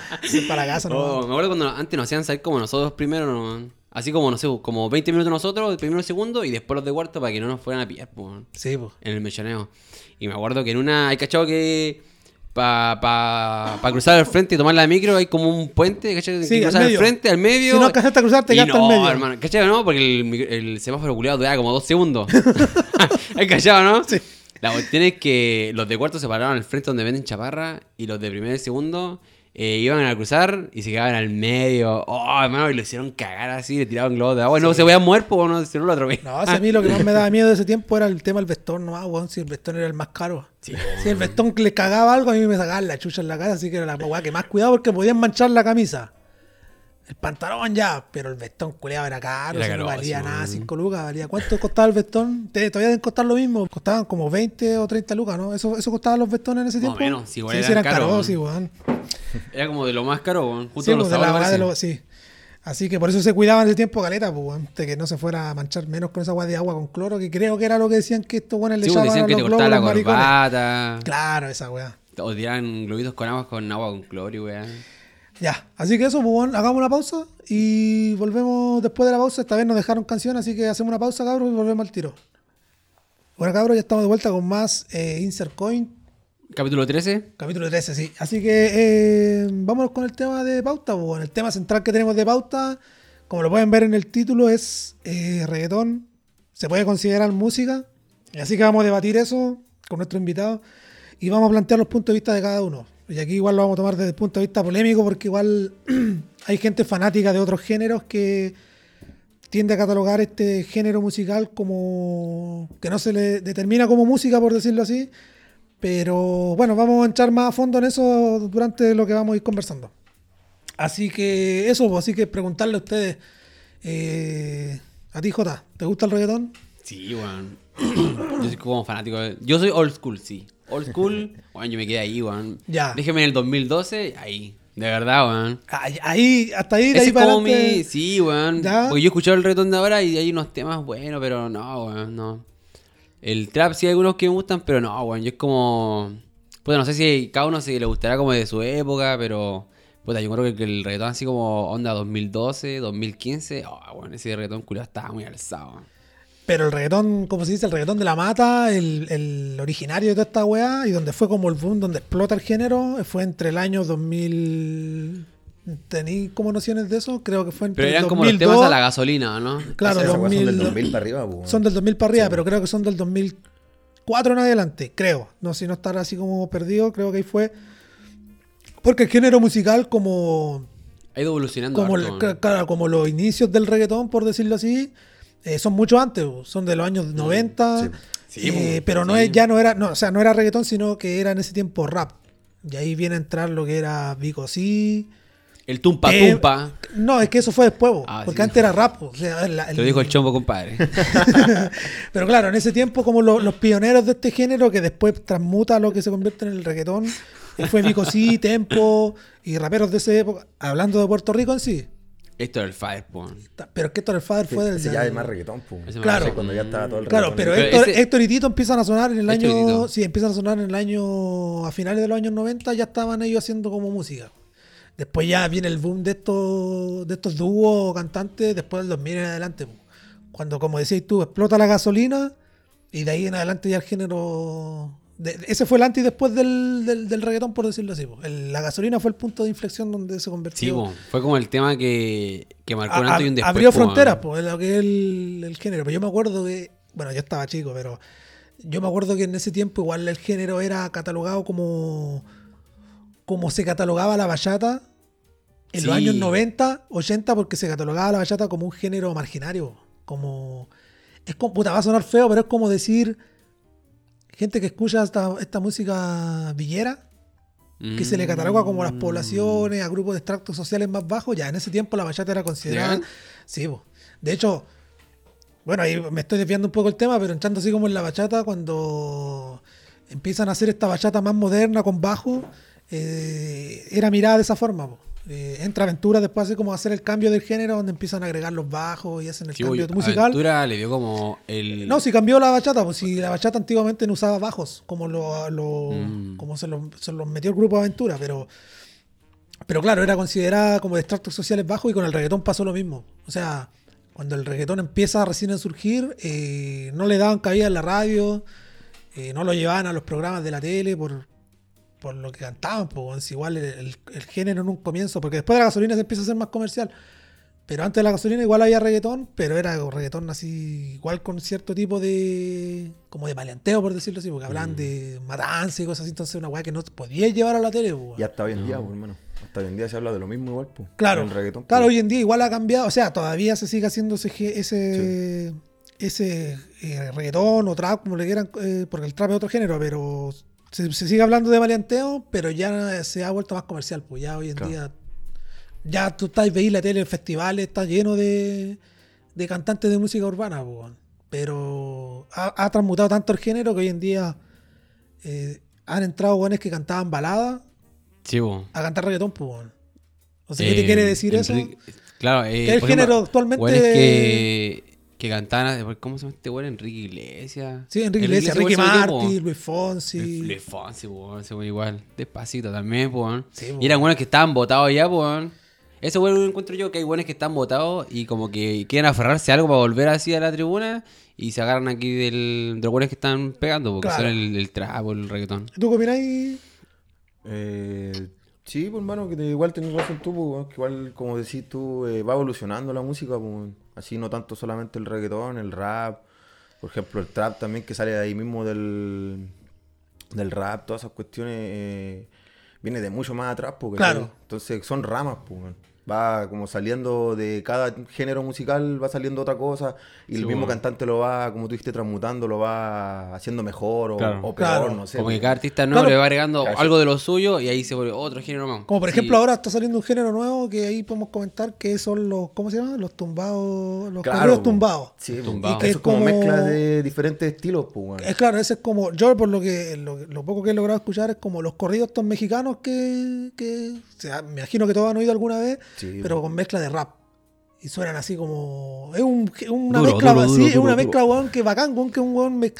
para la casa, no. (laughs) Oh, me acuerdo cuando antes nos hacían salir como nosotros primero, ¿no? Así como, no sé, como 20 minutos nosotros, el primero segundo, y después los de cuarto para que no nos fueran a pillar, Sí, pues. en el mechoneo. Y me acuerdo que en una, hay cachado que para pa, pa cruzar al frente y tomar la micro, hay como un puente, ¿cachai? Sí, que al cruzar al medio. frente, al medio. Si no alcanzaste a cruzar, te Y quedaste no, al medio. hermano, ¿cachai? No, porque el, el semáforo culiado duraba como dos segundos. (laughs) (laughs) ¿Hay cachado, no? Sí. La cuestión es que los de cuarto se pararon al frente donde venden chaparra y los de primer y segundo eh, iban a cruzar y se quedaban al medio. Oh, hermano, y lo hicieron cagar así, le tiraban globos de agua. No se voy a mover, pues no, si no lo atropellan. No, si a mí lo que más me daba miedo de ese tiempo era el tema del vestón, no, weón, si el vestón era el más caro. Sí. Si el vestón le cagaba algo, a mí me sacaban la chucha en la cara, así que era la weá que más cuidado porque podían manchar la camisa. El pantalón ya, pero el vestón culeado era caro, Era o sea, no caro, valía sí, nada, weón. 5 lucas, valía. ¿Cuánto costaba el vestón? Te- todavía deben costar lo mismo, costaban como 20 o 30 lucas, ¿no? ¿Eso, eso costaban los vestones en ese tiempo? menos, sí, igual sí, eran eran caros, weón. sí, weón. Era como de lo más caro, weón. Justo Sí, los pues, de la de lo- sí. Así que por eso se cuidaban ese tiempo caleta, pues, de que no se fuera a manchar menos con esa agua de agua con cloro, que creo que era lo que decían que estos buenos le Sí, pues, echaban a los globos la corbata. Claro, esa weá. O tiraban globitos con agua con agua con cloro y weá. Ya, así que eso, pues, hagamos una pausa y volvemos después de la pausa. Esta vez nos dejaron canción, así que hacemos una pausa, cabros, y volvemos al tiro. Bueno, cabros, ya estamos de vuelta con más eh, Insert Coin, Capítulo 13. capítulo 13, sí. Así que eh, vámonos con el tema de pauta, pues, bueno, el tema central que tenemos de pauta, como lo pueden ver en el título, es eh, reggaetón. Se puede considerar música. Y así que vamos a debatir eso con nuestro invitado y vamos a plantear los puntos de vista de cada uno. Y aquí igual lo vamos a tomar desde el punto de vista polémico porque igual (clears throat) hay gente fanática de otros géneros que tiende a catalogar este género musical como que no se le determina como música, por decirlo así. Pero bueno, vamos a entrar más a fondo en eso durante lo que vamos a ir conversando. Así que eso, pues, así que preguntarle a ustedes, eh, a ti Jota, ¿te gusta el reggaetón? Sí, weón. Yo soy como fanático. de- Yo soy old school, sí. Old school, (laughs) weón, yo me quedé ahí, weón. Ya. Déjeme en el 2012, ahí. De verdad, weón. Ahí, hasta ahí, de Ese ahí para como mi... adelante. Sí, weón. ¿Ya? Porque yo he escuchado el reggaetón de ahora y hay unos temas buenos, pero no, weón, no. El trap sí hay algunos que me gustan, pero no, weón. Yo es como... Pues no sé si cada uno se le gustará como de su época, pero... Puta, yo creo que el reggaetón así como onda 2012, 2015... Oh, weón, ese reggaetón culiado estaba muy alzado. weón. Pero el reggaetón, como se dice, el reggaetón de la mata, el, el originario de toda esta weá, y donde fue como el boom, donde explota el género, fue entre el año 2000. ¿Tení como nociones de eso? Creo que fue entre Pero eran el como los 2002. temas a la gasolina, ¿no? Claro, Esas weas son del 2000 2000 para arriba. Son del 2000 para arriba, pero creo que son del 2004 en adelante, creo. No si no estar así como perdido, creo que ahí fue. Porque el género musical, como, Ha ido evolucionando. como, el- claro, como los inicios del reggaetón, por decirlo así, eh, son mucho antes, son de los años 90. Sí. Sí, eh, pero no es, ya no era, no, o sea, no era reggaetón, sino que era en ese tiempo rap. Y ahí viene a entrar lo que era Vico sí. El tumpa Eh, tumpa. No, es que eso fue después, Ah, porque sí. antes era rap. po, o sea, la- Te lo dijo el chombo, compadre. (laughs) Pero claro, en ese tiempo, como lo- los pioneros de este género, que después transmuta lo que se convierte en el reggaetón, fue Vico sí, Tempo y raperos de esa época, hablando de Puerto Rico en sí. Esto era el Fire, po. Pero es que Héctor el Father fue del. Ese ya es más reggaetón, pues. Ese Claro. parece- Cuando ya estaba todo el Claro, reggaetón. pero, Pero Héctor, ese- Héctor y Tito empiezan a sonar en el Héctor y año. Tito. Sí, empiezan a sonar en el año. A finales de los años 90 ya estaban ellos haciendo como música. Después ya viene el boom de estos, de estos dúos cantantes, después del 2000 en adelante. po. Cuando, como decías tú, explota la gasolina y de ahí en adelante ya el género. De- ese fue el antes y después del, del, del reggaetón, por decirlo así. po. El- la gasolina fue el punto de inflexión donde se convirtió. Sí, po. Fue como el tema que, que marcó un antes y un después. abrió po, fronteras, en lo que es el, el género. Pero yo me acuerdo que, bueno, yo estaba chico, pero yo me acuerdo que en ese tiempo igual el género era catalogado como, como se catalogaba la bachata en los años 90, 80, porque se catalogaba la bachata como un género marginario. Como, es como, puta, va a sonar feo, pero es como decir, gente que escucha esta, esta música villera, que se le cataloga como las poblaciones, a grupos de extractos sociales más bajos, ya en ese tiempo la bachata era considerada. ¿Sí? Sí, po. de hecho, bueno, ahí me estoy desviando un poco el tema, pero entrando así como en la bachata, cuando empiezan a hacer esta bachata más moderna con bajo, eh, era mirada de esa forma. po. Eh, entra Aventura después hace como hacer el cambio del género, donde empiezan a agregar los bajos y hacen el Sí, cambio musical. Aventura le dio como el. No, si cambió la bachata, pues si la bachata antiguamente no usaba bajos, como lo, lo- Mm. como se los se los metió el grupo Aventura, pero pero claro, era considerada como de extractos sociales bajos y con el reggaetón pasó lo mismo. O sea, cuando el reggaetón empieza recién a surgir, eh, no le daban cabida en la radio, eh, no lo llevaban a los programas de la tele por por lo que cantaban, pues, igual el, el- el género en un comienzo, porque después de la gasolina se empieza a hacer más comercial. Pero antes de la gasolina igual había reggaetón, pero era reggaetón así, igual con cierto tipo de. como de maleanteo, por decirlo así, porque hablaban de matanza y cosas así, entonces una weá que no podía llevar a la tele, pues. Y hasta hoy en día, pues, hermano. Hasta hoy en día se habla de lo mismo igual, pues. Claro, El reggaetón. claro, pues. hoy en día igual ha cambiado, o sea, todavía se sigue haciendo ese, ge- ese, ese eh, reggaetón o trap, como le quieran, eh, porque el trap es otro género, pero se, se sigue hablando de maleanteo, pero ya se ha vuelto más comercial, pues ya hoy en Claro. día, ya tú estás veis la tele en festivales, está lleno de, de cantantes de música urbana, pues, pero ha, ha transmutado tanto el género que hoy en día eh, han entrado buenos que cantaban baladas Sí, a cantar reggaetón, pues. O sea, ¿qué te Eh, quiere decir eso? Claro, eh, Que el género ejemplo, actualmente- weones que, que cantaban, ¿cómo se llama este weón? Enrique Iglesias. Sí, Enrique Iglesias, po. Martin, Luis Fonsi. Le Fonsi, weón, ese weón igual. Despacito también, weón. Sí, y eran buenos que estaban votados ya, weón. Eso weón lo encuentro yo, que hay buenos que están votados y como que quieren aferrarse a algo para volver así a la tribuna y se agarran aquí del, de los buenos que están pegando, porque Claro. son el, el trap o el reggaetón. ¿Tú qué opináis? Eh, sí, pues hermano, que te- igual tenés razón tú, pues, que igual como decís tú, eh, va evolucionando la música, pues, así no tanto solamente el reggaetón, el rap, por ejemplo el trap también que sale de ahí mismo del, del rap, todas esas cuestiones, eh, viene de mucho más atrás, porque Claro. entonces son ramas, pues. Va como saliendo de cada género musical, va saliendo otra cosa, y Sí, el mismo bueno. cantante lo va, como tú dijiste, transmutando, lo va haciendo mejor o, Claro. o peor, Claro. no sé. como que cada artista nuevo Claro. le va agregando algo de lo suyo y ahí se vuelve otro género más. Como por Sí. ejemplo ahora está saliendo un género nuevo que ahí podemos comentar que son los, ¿cómo se llama? Los tumbados, los Claro, corridos tumbados. Sí. Tumbado. Y que que es eso es como, como- mezcla de diferentes estilos, pues, weón. Es claro, ese es como, yo por lo que lo, lo poco que he logrado escuchar es como los corridos estos mexicanos que, que o sea, me imagino que todos han oído alguna vez, Sí, pero con mezcla de rap. Y suenan así como. Es un- es una Duro, mezcla, duro, sí, duro, es duro, una duro. mezcla, weón, que bacán, weón, que un weón me-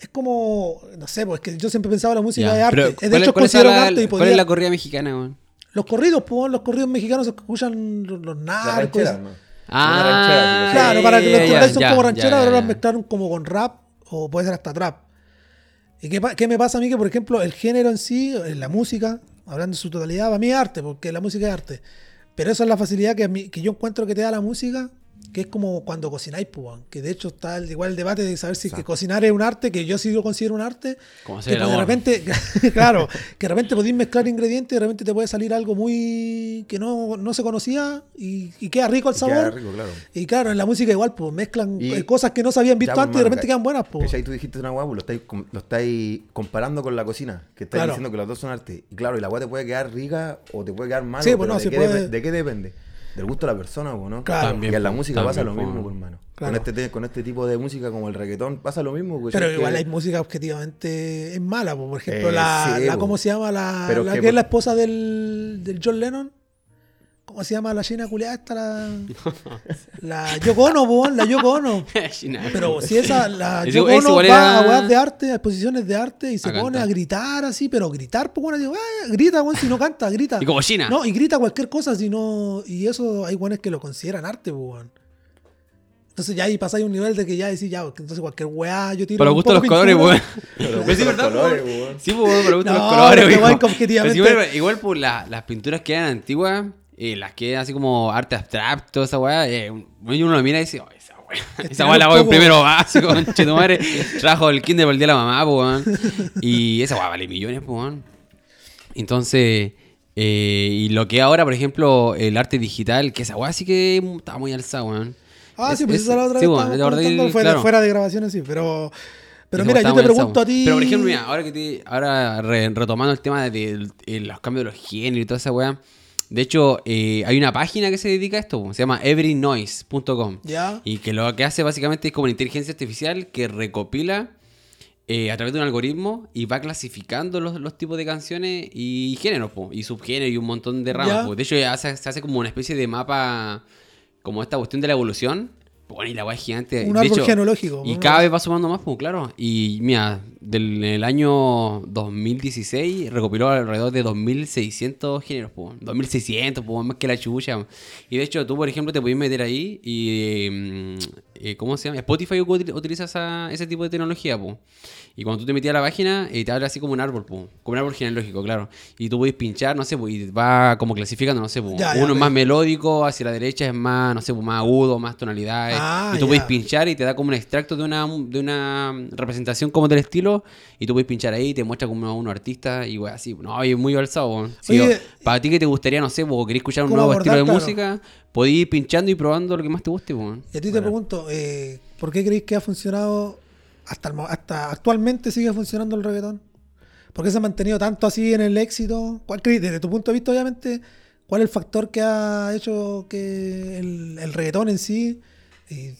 Es como. No sé, pues que yo siempre pensaba la música Ya, de arte. pero de ¿cuál, hecho, cuál es considero la, arte y cuál podría- es la corrida mexicana, weón? Los corridos, pues, weón, los corridos mexicanos se escuchan los, los narcos. Ah, sí, Claro, para que lo ya, entendáis son como rancheras, ya. las mezclaron como con rap o puede ser hasta trap. ¿Y qué, qué me pasa a mí? Que, por ejemplo, el género en sí, la música, hablando en su totalidad, para mí es arte, porque la música es arte. Pero eso es la facilidad que, a mí- que yo encuentro que te da la música, que es como cuando cocináis, pues, que de hecho está el- igual el debate de saber si que cocinar es un arte, que yo sí lo considero un arte. Como que pues, de repente, (laughs) claro, que de repente podéis mezclar ingredientes y de repente te puede salir algo muy que no, no se conocía y, y queda rico el sabor. queda rico, claro. Y claro, en la música igual, pues mezclan Y- eh, cosas que no se habían visto Ya, pues, antes y de repente que- quedan buenas, pues. ¿Cachai? Tú dijiste una guapo, lo estáis, lo estáis comparando con la cocina, que estáis Claro. diciendo que los dos son arte. Y claro, y la agua te puede quedar rica o te puede quedar mal. Sí, pues no, ¿de, sí qué puede- depe- ¿de qué depende? Del gusto de la persona, pues, ¿no? Claro. También, y en la música pasa lo mismo, hermano. Claro. Con, este, te- con este tipo de música como el reggaetón pasa lo mismo. pues, Pero que- igual hay música objetivamente es mala, pues. por ejemplo, Eh, la, sí, la- po. ¿cómo se llama? La, Pero la que que es la esposa del, del John Lennon. ¿Cómo se llama la china culiada esta? La, (laughs) la Yoko Ono, po, la Yoko Ono. (laughs) Pero si esa, la Yoko Ono va era- a weas de arte, a exposiciones de arte y se A pone cantar. a gritar así, pero gritar, pues bueno, digo, "Ah, grita, weón, si no canta, grita. Y como China. No, y grita cualquier cosa, si no. Y eso hay buenos que lo consideran arte, pues, weón. Entonces ya ahí pasáis un nivel de que ya decís, ya, entonces cualquier weá, yo tiro. Gusto los colores, weón. (laughs) Pero Pero gusto sí, los ¿verdad, colores, weón? weón. Sí, pues, para gusto los colores, pero weón. igual Pero igual, igual, pues, la- las pinturas que eran antiguas, eh, las que así como arte abstracto, esa weá, eh, uno lo mira y dice, oh, esa weá. (laughs) Esa weá la poco. primero básico, (laughs) conche tu madre. Trajo el kinder para el día de la mamá, pues, weón. Y esa weá vale millones, pues, weón. Entonces, eh, y lo que ahora, por ejemplo, el arte digital, que esa weá sí que está muy alzada, weón. Ah, Es- sí, pues es- esa la otra sí, vez que- comentando fuera, claro. fuera de grabaciones, sí, pero. Pero mira, yo te pregunto a ti. Pero por ejemplo, mira, ahora que te, ahora re- retomando el tema de, de- de los cambios de los géneros y toda esa weá. De hecho, eh, hay una página que se dedica a esto, se llama everynoise.com. Y que lo que hace básicamente es como una inteligencia artificial que recopila eh, a través de un algoritmo y va clasificando los, los tipos de canciones y géneros, po, y subgéneros y un montón de ramas. De hecho, se hace como una especie de mapa, como esta cuestión de la evolución. Bueno, y la weá gigante. Un De árbol hecho, genealógico, Y cada vez va sumando más, pues claro. Y mira, del el año 2016 recopiló alrededor de 2600 géneros, pues. 2600, pues más que la chucha. Y de hecho, tú, por ejemplo, te podías meter ahí y, mm, eh, ¿cómo se llama? Spotify util- utiliza esa- ese tipo de tecnología, po. Y cuando tú te metías a la página, eh, te abre así como un árbol, po. Como un árbol genealógico, claro. Y tú puedes pinchar, no sé, po, y va como clasificando, no sé, po. Ya, ya, Uno es más melódico, hacia la derecha es más, no sé, po, más agudo, más tonalidades. Ah, y tú ya. puedes pinchar y te da como un extracto de una, de una representación como del estilo. Y tú puedes pinchar ahí y te muestra como uno artista y wey, así. No, y es muy alzado. Sí, para ti que te gustaría, no sé, po, querés escuchar un ¿Cómo nuevo abordar, estilo de claro? música, podés ir pinchando y probando lo que más te guste, weón. Y a ti te pregunto, eh, ¿por qué creéis que ha funcionado hasta, el hasta actualmente sigue funcionando el reggaetón? ¿Por qué se ha mantenido tanto así en el éxito? ¿Cuál creéis, desde tu punto de vista, obviamente, cuál es el factor que ha hecho que el, el reggaetón en sí, y,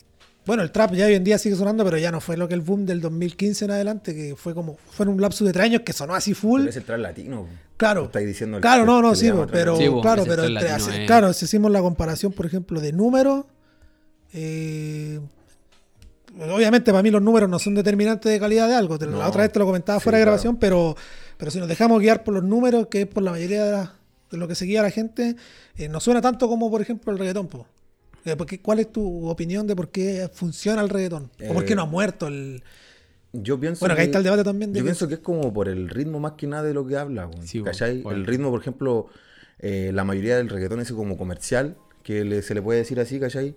bueno, el trap ya hoy en día sigue sonando, pero ya no fue lo que el boom del 2015 en adelante, que fue como, fue en un lapso de tres años que sonó así full. Pero es el trap latino. Claro. Estáis diciendo el- Claro, no, no, sí, pero Sí, claro, pero entre- latino es- claro, si hicimos la comparación, por ejemplo, de números, eh, obviamente para mí los números no son determinantes de calidad de algo. te- La No. otra vez te lo comentaba Sí, fuera de claro. grabación, pero, pero si nos dejamos guiar por los números, que es por la mayoría de, la- de lo que seguía la gente, eh, no suena tanto como, por ejemplo, el reggaetón. po. Eh, porque- ¿Cuál es tu opinión de por qué funciona el reggaetón? ¿O por qué Eh, no ha muerto el...? Yo pienso Bueno, que ahí está el debate también de Yo que- pienso que es como por el ritmo más que nada de lo que habla, Sí, ¿cachai? bueno. El ritmo, por ejemplo, eh, la mayoría del reggaetón es como comercial, que le- se le puede decir así, ¿cachai?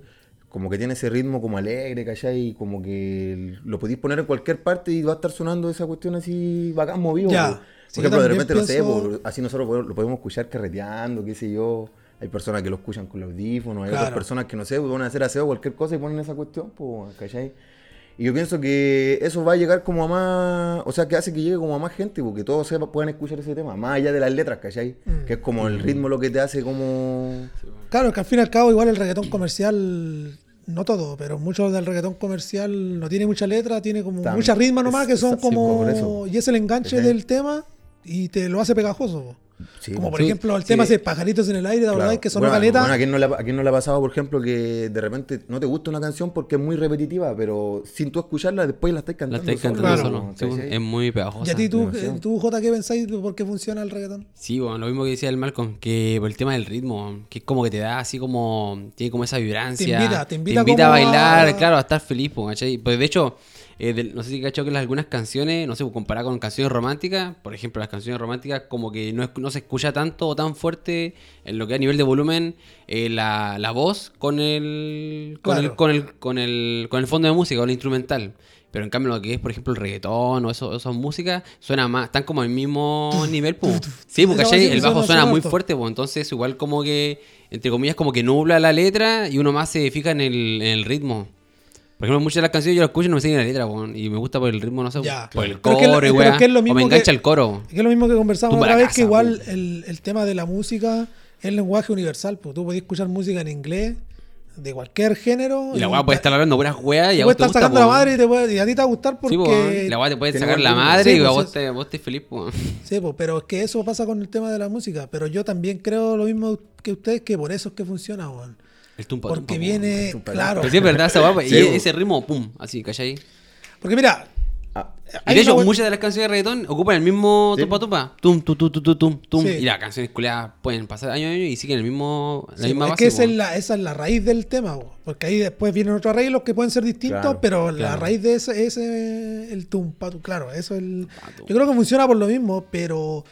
Como que tiene ese ritmo como alegre, ¿cachai? Como que lo podéis poner en cualquier parte y va a estar sonando esa cuestión así bacán movido. Ya. Sí, Por ejemplo, de repente, no sé, pienso- por- así nosotros podemos- lo podemos escuchar carreteando, qué sé yo. Hay personas que lo escuchan con los audífonos, hay otras Claro. personas que no sé, van a hacer aseo cualquier cosa y ponen esa cuestión, pues, ¿cachai? Y yo pienso que eso va a llegar como a más, o sea, que hace que llegue como a más gente, porque todos sepa- puedan escuchar ese tema, más allá de las letras, ¿cachai? Mm. Que es como el ritmo lo que te hace como... Claro, que al fin y al cabo igual el reggaetón comercial, no todo, pero mucho del reggaetón comercial no tiene mucha letra, tiene como Tam- mucha ritma nomás es- que son sí, como... por eso. y es el enganche ¿Cachai? del tema y te lo hace pegajoso. Sí, como por Sí, ejemplo el sí. tema ese pajaritos en el aire, la Claro. verdad es que sonó bueno, bueno, ¿a, quién no le, ha- a quién no le ha pasado, por ejemplo, que de repente no te gusta una canción porque es muy repetitiva, pero sin tú escucharla, después la estás La cantando. estáis solo, cantando Claro. solo. weón, ¿Cachai? es muy pegajosa. y a ti tú, eh, tú J, ¿qué pensáis de por qué funciona el reggaetón? Sí, bueno, lo mismo que decía el Malcolm, que por el tema del ritmo, que es como que te da así como, tiene como esa vibrancia. Te invita, te invita a como bailar, a- claro, a estar feliz, ¿cachai? Pues de hecho, eh, no sé si cachado que las, algunas canciones, no sé, comparadas con canciones románticas, por ejemplo, las canciones románticas como que no, es- no se escucha tanto o tan fuerte en lo que a nivel de volumen eh, la, la voz con el con, Claro. el, con, el, con, el, con el fondo de música, con el instrumental. Pero en cambio lo que es, por ejemplo, el reggaetón o eso, esas músicas, suena más, están como al mismo nivel, pues. Sí, porque base el bajo suena- muy fuerte, pues. Entonces igual como que, entre comillas, como que nubla la letra y uno más se fija en el, en el ritmo. Por ejemplo, muchas de las canciones yo las escucho y no me siguen la letra, y me gusta por el ritmo, no sé, Ya. por el Pero que coro y pero que es lo o me engancha que- el coro. Es que es lo mismo que conversamos otra vez, que igual el, el tema de la música es el lenguaje universal. Pues. Tú podés escuchar música en inglés, de cualquier género. Y la weá puede estar hablando puras weas y Te a vos te gusta, sacando po. la madre y, te puede- y a ti te va a gustar porque... Sí, po, la weá te puede sacar la madre Sí, y a pues, vos, es- te, vos estés feliz, po. Sí, pues, pero es que eso pasa con el tema de la música. Pero yo también creo lo mismo que ustedes, que por eso es que funciona, weón. El tumpa, Porque tumpa, po. viene, tumpa, claro. Pero sí es verdad esa Sí, y ese ritmo, pum, así, ¿cachai? Porque mira, Ah, Y de hecho, muchas de las canciones de reggaetón ocupan el mismo Sí. tupa tupa. Tum, tum, tum, tum, tum, tum, tum. Sí. Y las canciones culiadas pueden pasar años y años y siguen el mismo, la Sí, misma es base. que esa es, la, esa es la raíz del tema, bo, porque ahí después vienen otros arreglos que pueden ser distintos, Claro, pero la raíz de ese es el tumpa, tu- claro, eso es el... Yo creo que funciona por lo mismo, pero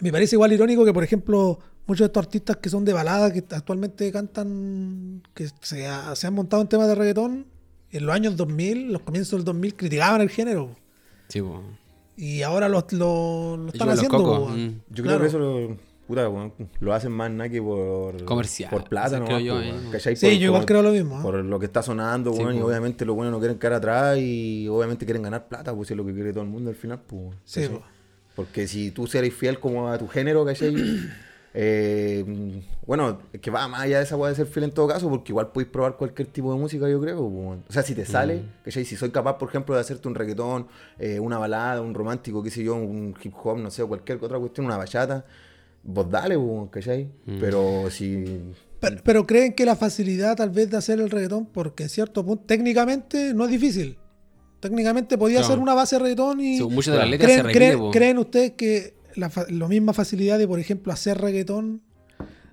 me parece igual irónico que, por ejemplo, muchos de estos artistas que son de balada, que actualmente cantan, que se, ha- se han montado en temas de reggaetón, en los años 2000, los comienzos del 2000, criticaban el género, bo, Sí, po. y ahora lo, lo, lo están haciendo. bo, mm. Yo claro. creo que eso lo, puta, weón, lo hacen más que por... Comercial, Por plata, ¿no? yo, eh. Sí, yo igual creo lo mismo. ¿eh? Por lo que está sonando, Sí, weón, y obviamente los buenos no quieren quedar atrás y obviamente quieren ganar plata, pues es lo que quiere todo el mundo al final, pues. Sí. Porque si tú eres fiel como a tu género, ¿cachai? Eh, bueno, es que va más allá de esa weá de ser fiel en todo caso, porque igual podéis probar cualquier tipo de música, yo creo. po. O sea, si te sale, Mm. ¿cachai? Si soy capaz, por ejemplo, de hacerte un reggaetón, eh, una balada, un romántico, qué sé yo, un hip hop, no sé, o cualquier otra cuestión, una bachata, vos dale, po, ¿cachai? Mm. Pero si. Pero, pero creen que la facilidad tal vez de hacer el reggaetón, porque en cierto punto, técnicamente no es difícil. Técnicamente podía hacer una base de reggaetón y... Sí, muchas de las letras se ¿Creen, repiten, creen- po. creen ustedes que la, la misma facilidad de, por ejemplo, hacer reggaetón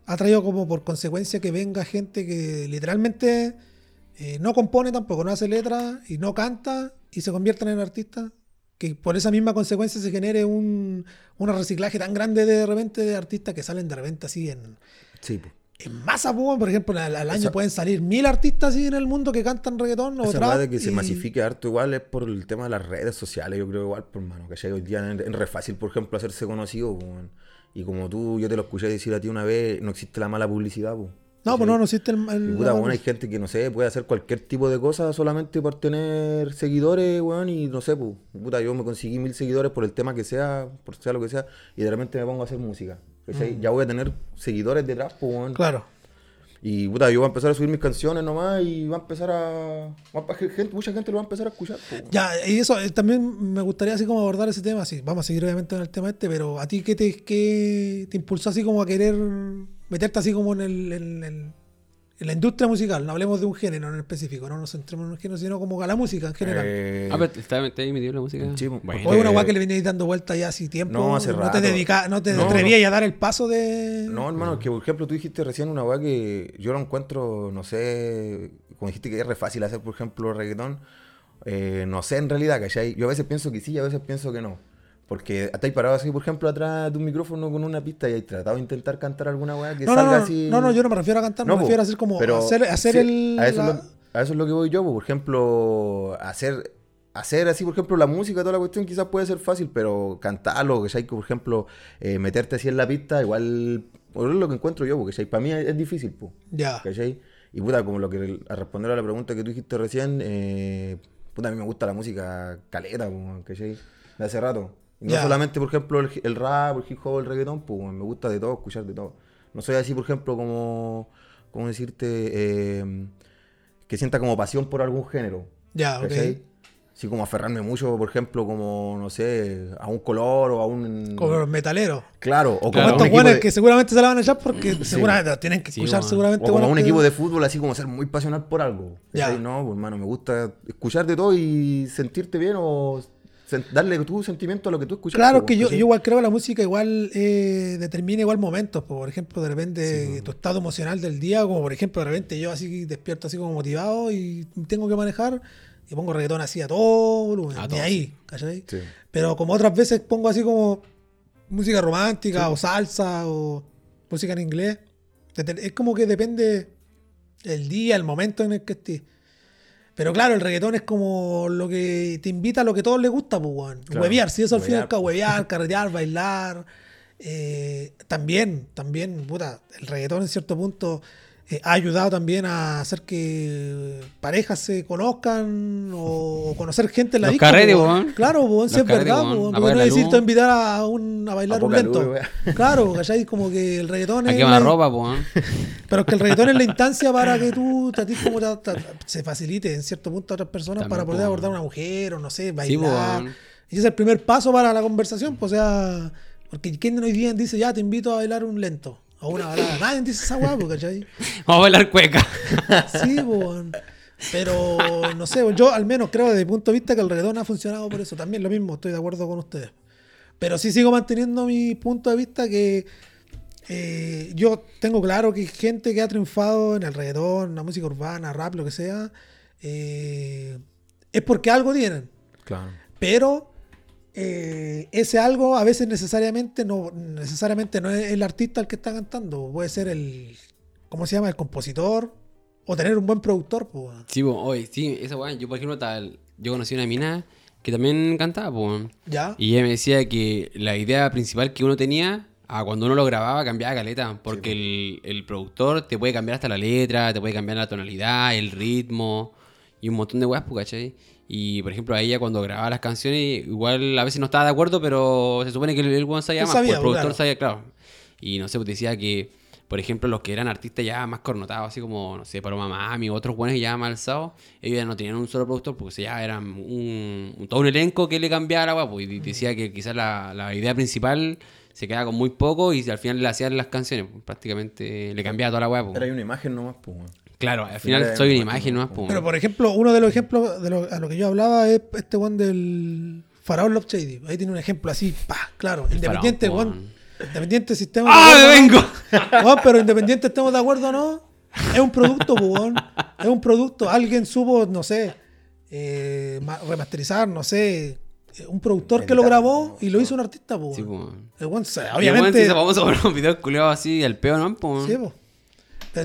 ha traído como por consecuencia que venga gente que literalmente eh, no compone tampoco, no hace letra y no canta y se convierten en artistas, que por esa misma consecuencia se genere un, reciclaje tan grande de repente de artistas que salen de repente así en, Sí. En masa, po, por ejemplo, al, al año Esa- pueden salir mil artistas así en el mundo que cantan reggaetón o Esa de que se y- masifique harto igual es por el tema de las redes sociales, yo creo igual, por mano, que hoy día es es re fácil, por ejemplo, hacerse conocido, y como tú, yo te lo escuché decir a ti una vez, no existe la mala publicidad, po. No, pues no, no existe el... el- puta, weón, hay gente que, no sé, puede hacer cualquier tipo de cosa solamente por tener seguidores, weón, y no sé, pues, puta, yo me conseguí mil seguidores por el tema que sea, por sea lo que sea, y de repente me pongo a hacer música. ¿Cachai? Ya voy a tener seguidores detrás, pues, weón. Claro. Y puta, yo voy a empezar a subir mis canciones nomás y va a empezar a. va a- gente, mucha gente lo va a empezar a escuchar. Ya, y eso eh, también me gustaría así como abordar ese tema, sí, vamos a seguir obviamente en el tema este, pero a ti qué te, qué te impulsó así como a querer meterte así como en, el, en, el- en la industria musical, no hablemos de un género en específico, no nos centremos en un género, sino como a la música en general. Eh, Ah, pero está, está la música. Sí, bueno. o es una weá que le veníais dando vuelta ya así tiempo, no, hace te rato. dedica, no te No, atrevías a dar el paso de... No, hermano, que por ejemplo tú dijiste recién una weá que yo lo encuentro, no sé, como dijiste que es re fácil hacer, por ejemplo, reggaetón. eh, no sé en realidad, ¿cachai? Yo a veces pienso que sí y a veces pienso que no. Porque estáis parado así, por ejemplo, atrás de un micrófono con una pista y hay tratado de intentar cantar alguna weá que no, salga no, así. no, no, yo no me refiero a cantar, No, me po, refiero a hacer como pero hacer, hacer sí, el... A eso, la- es lo, a eso es lo que voy yo, po. por ejemplo, hacer, hacer así, por ejemplo, la música, toda la cuestión quizás puede ser fácil, pero cantarlo, que hay que, por ejemplo, eh, meterte así en la pista, igual, por lo que encuentro yo, porque para mí es, es difícil, po, Ya. ¿cachai? Y puta, como lo que, a responder a la pregunta que tú dijiste recién, eh, puta, a mí me gusta la música caleta, ¿cachai? De hace rato. Y no solamente, por ejemplo, el, el rap, el hip hop, el reggaetón, pues me gusta de todo, escuchar de todo. No soy así, por ejemplo, como, ¿cómo decirte? Eh, que sienta como pasión por algún género. Ya, ok. ¿cachai? Así como aferrarme mucho, por ejemplo, como, no sé, a un color o a un... Como los metaleros. Claro, o Como como un estos buenos de- que seguramente se la van a echar porque seguramente tienen que Sí, escuchar seguramente. O como un que- equipo de fútbol, así como ser muy pasional por algo. Ya. No, pues, hermano, me gusta escuchar de todo y sentirte bien o darle tu sentimiento a lo que tú escuchas. Claro que yo, igual creo que la música igual eh, determina igual momentos. Por ejemplo, de repente tu estado emocional del día, como por ejemplo, de repente yo así despierto así como motivado y tengo que manejar y pongo reggaetón así a todo volumen, A ni todo, ahí, ¿cachai? Sí. Pero como otras veces pongo así como música romántica o salsa o música en inglés. Es como que depende el día, el momento en el que estés. Pero claro, el reggaetón es como lo que te invita a lo que a todos les gusta, pues, weón. Claro, Huevear, si eso al fin y al huevear, cabo, huevear, carretear, bailar. Eh, también, también, puta, el reggaetón en cierto punto eh, ha ayudado también a hacer que parejas se conozcan o conocer gente en la Los disco, carretes. Claro, weón, si es verdad, carretes, Apagar porque no es invitar a, un, a bailar A un lento. luz, claro, ¿cachai? Como que el reggaetón es la- ropa, pero es que el reggaetón es la instancia para que tú como te- te- se facilite en cierto punto a otras personas También, para poder po, abordar a una mujer o no sé, bailar. y ese es el primer paso para la conversación, pues, o sea, porque ¿quién hoy día dice ya te invito a bailar un lento? O una balada. Nadie dice esa hueá, po, ¿cachai? (laughs) Vamos a bailar cueca. Sí, weón. Pero no sé, yo al menos creo desde mi punto de vista que el reggaetón ha funcionado por eso. También lo mismo, estoy de acuerdo con ustedes. Pero sí sigo manteniendo mi punto de vista que eh, yo tengo claro que hay gente que ha triunfado en el reggaetón, la música urbana, rap, lo que sea, eh, es porque algo tienen. Claro. Pero eh, ese algo a veces necesariamente no, necesariamente no es el artista el que está cantando. Puede ser el, ¿cómo se llama? El compositor. O tener un buen productor. pues, weón. Sí, po, oye, sí, esa weá. Yo, por ejemplo, tal, yo conocí una mina que también cantaba, po. ¿Ya? Y ella me decía que la idea principal que uno tenía, a cuando uno lo grababa, cambiaba caleta. Porque el, el productor te puede cambiar hasta la letra, te puede cambiar la tonalidad, el ritmo y un montón de weas, po, ¿cachai? Y por ejemplo, a ella cuando grababa las canciones, igual a veces no estaba de acuerdo, pero se supone que el, el weón sabía más, sabía, pues, el productor claro. sabía, claro. Y no sé, pues decía que, por ejemplo, los que eran artistas ya más connotados, así como, no sé, Paloma Mami o otros buenos ya más alzados, ellos ya no tenían un solo productor, porque ya eran un, un- todo un elenco que le cambiaba la guapo. Y decía que quizás la, la idea principal se quedaba con muy poco y al final le hacían las canciones, pues, prácticamente le cambiaba toda la guapo. Era una imagen nomás, pues. Claro, al final soy una imagen pues. Pero por ejemplo, uno de los ejemplos de lo, a lo que yo hablaba es este one del Faraón Love Shady. Ahí tiene un ejemplo así, pa, claro. Independiente, Faraón, weón. weón. Independiente sistema. ¡Ah, de me vengo! ¿no? (laughs) Weón, pero independiente estemos de acuerdo o no. Es un producto, po, weón. Es un producto. Alguien supo, no sé, eh, ma- remasterizar, no sé. eh, Un productor que lo grabó y lo hizo un artista, po, Sí, weón. pues. El se- Y el weón se obviamente. hizo famoso por un video culiado así, el peo, ¿no? Po, Sí, po.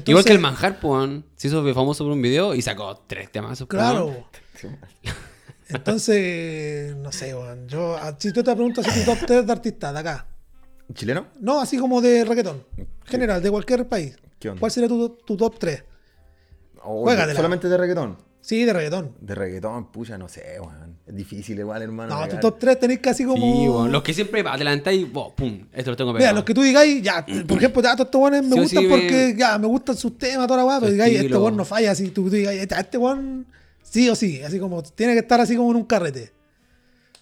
Igual que el manjar, pues, se hizo famoso por un video y sacó tres temas. Claro. Entonces, no sé, weón. Yo, a- si tú te preguntas si tu top 3 de artistas de acá. ¿Chileno? No, así como de reggaetón. General, de cualquier país. ¿Qué onda? ¿Cuál sería tu, tu top 3? Oh, Juégatela. solamente de reggaetón. Sí, de reggaetón. De reggaetón, pucha, no sé, weón. Es difícil igual, hermano. No, tu top 3 tenéis casi como. Sí, weón. Los que siempre adelantáis, bo, pum, esto lo tengo Mira, pegado. los que tú digáis, ya, (clears throat) por ejemplo, ya todos estos weones me Sí gustan sí, porque me- ya me gustan sus temas, toda la weá, pero digáis, este weón no falla, así tú, tú digáis, este, este weón sí o sí, así como tiene que estar así como en un carrete.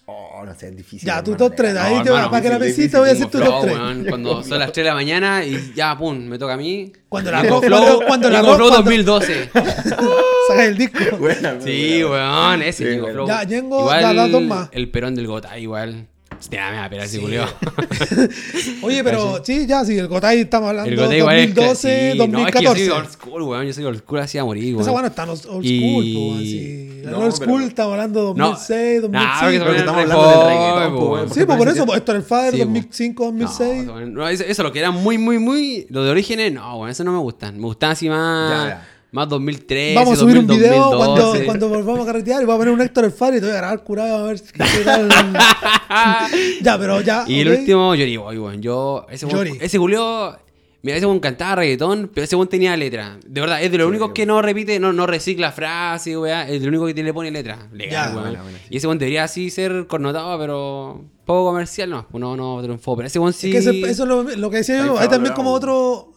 Oh, no sé, es difícil. Ya, tu top 3, pegar. ahí No, te hermano, para que la pesita voy a decir Tengo tu top flow, 3. weón, Cuando son las 3 de la mañana y ya, pum, me toca a mí. Cuando la flow, cuando- cuando la flow cuando- 2012. (laughs) Sacáis el disco. Buena, Sí, weón, ese bueno. Flow. Ya, ya, las dos más. El perón del Gotay, igual. Me ese Sí. culeo. (laughs) Oye, pero sí, ya, sí, el Gotay estamos hablando El de Gotay igual es 2012, que- sí, No, es que yo 2014. soy old school, weón. Yo soy old school así a morir, weón. Esa weá no está old old school, Y- weón, sí. No, old pero- school estamos hablando de No. 2006, Nah, 2005. porque Pero se estamos hablando del joven, reggaetón, weón. Sí, pues por eso, pues, esto era el Father Sí, po. 2005, 2006. No, weón, no, eso, eso lo que era muy, muy, muy. Lo de orígenes, no, weón, eso no me gustan. Me gustan así más. Ya, ya. Más 2013. Vamos a subir un 2000, video 2012. cuando, cuando volvamos a carretear y voy a poner un Héctor el Faro y te voy a grabar curado a ver qué tal. (laughs) ya, pero ya. Y el ok. último, Yori Boy, weón. Yo, ese ese Julio, mira, ese weón cantaba reggaetón, pero ese weón tenía letra. De verdad, es de los únicos que no repite, no, no recicla frases, weón. Es de lo único que le pone letra. Legal, Ya. Buena, buena, sí. Y ese weón debería así ser connotado, pero poco comercial, no. No, no triunfó. Pero ese weón sí. Es que ese- eso es lo, lo que decía Ahí yo. Hay también como otro,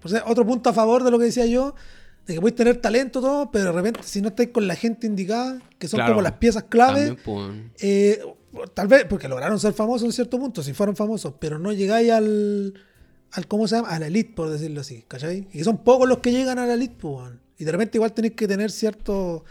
pues, otro punto a favor de lo que decía yo. De que podéis tener talento todo, pero de repente si no estáis con la gente indicada, que son Claro. como las piezas clave, También, pues, eh, tal vez, porque lograron ser famosos en cierto punto, si fueron famosos, pero no llegáis al, al ¿cómo se llama? A la elite, por decirlo así, ¿cachai? Y son pocos los que llegan a la elite, pues. Y de repente igual tenéis que tener cierto,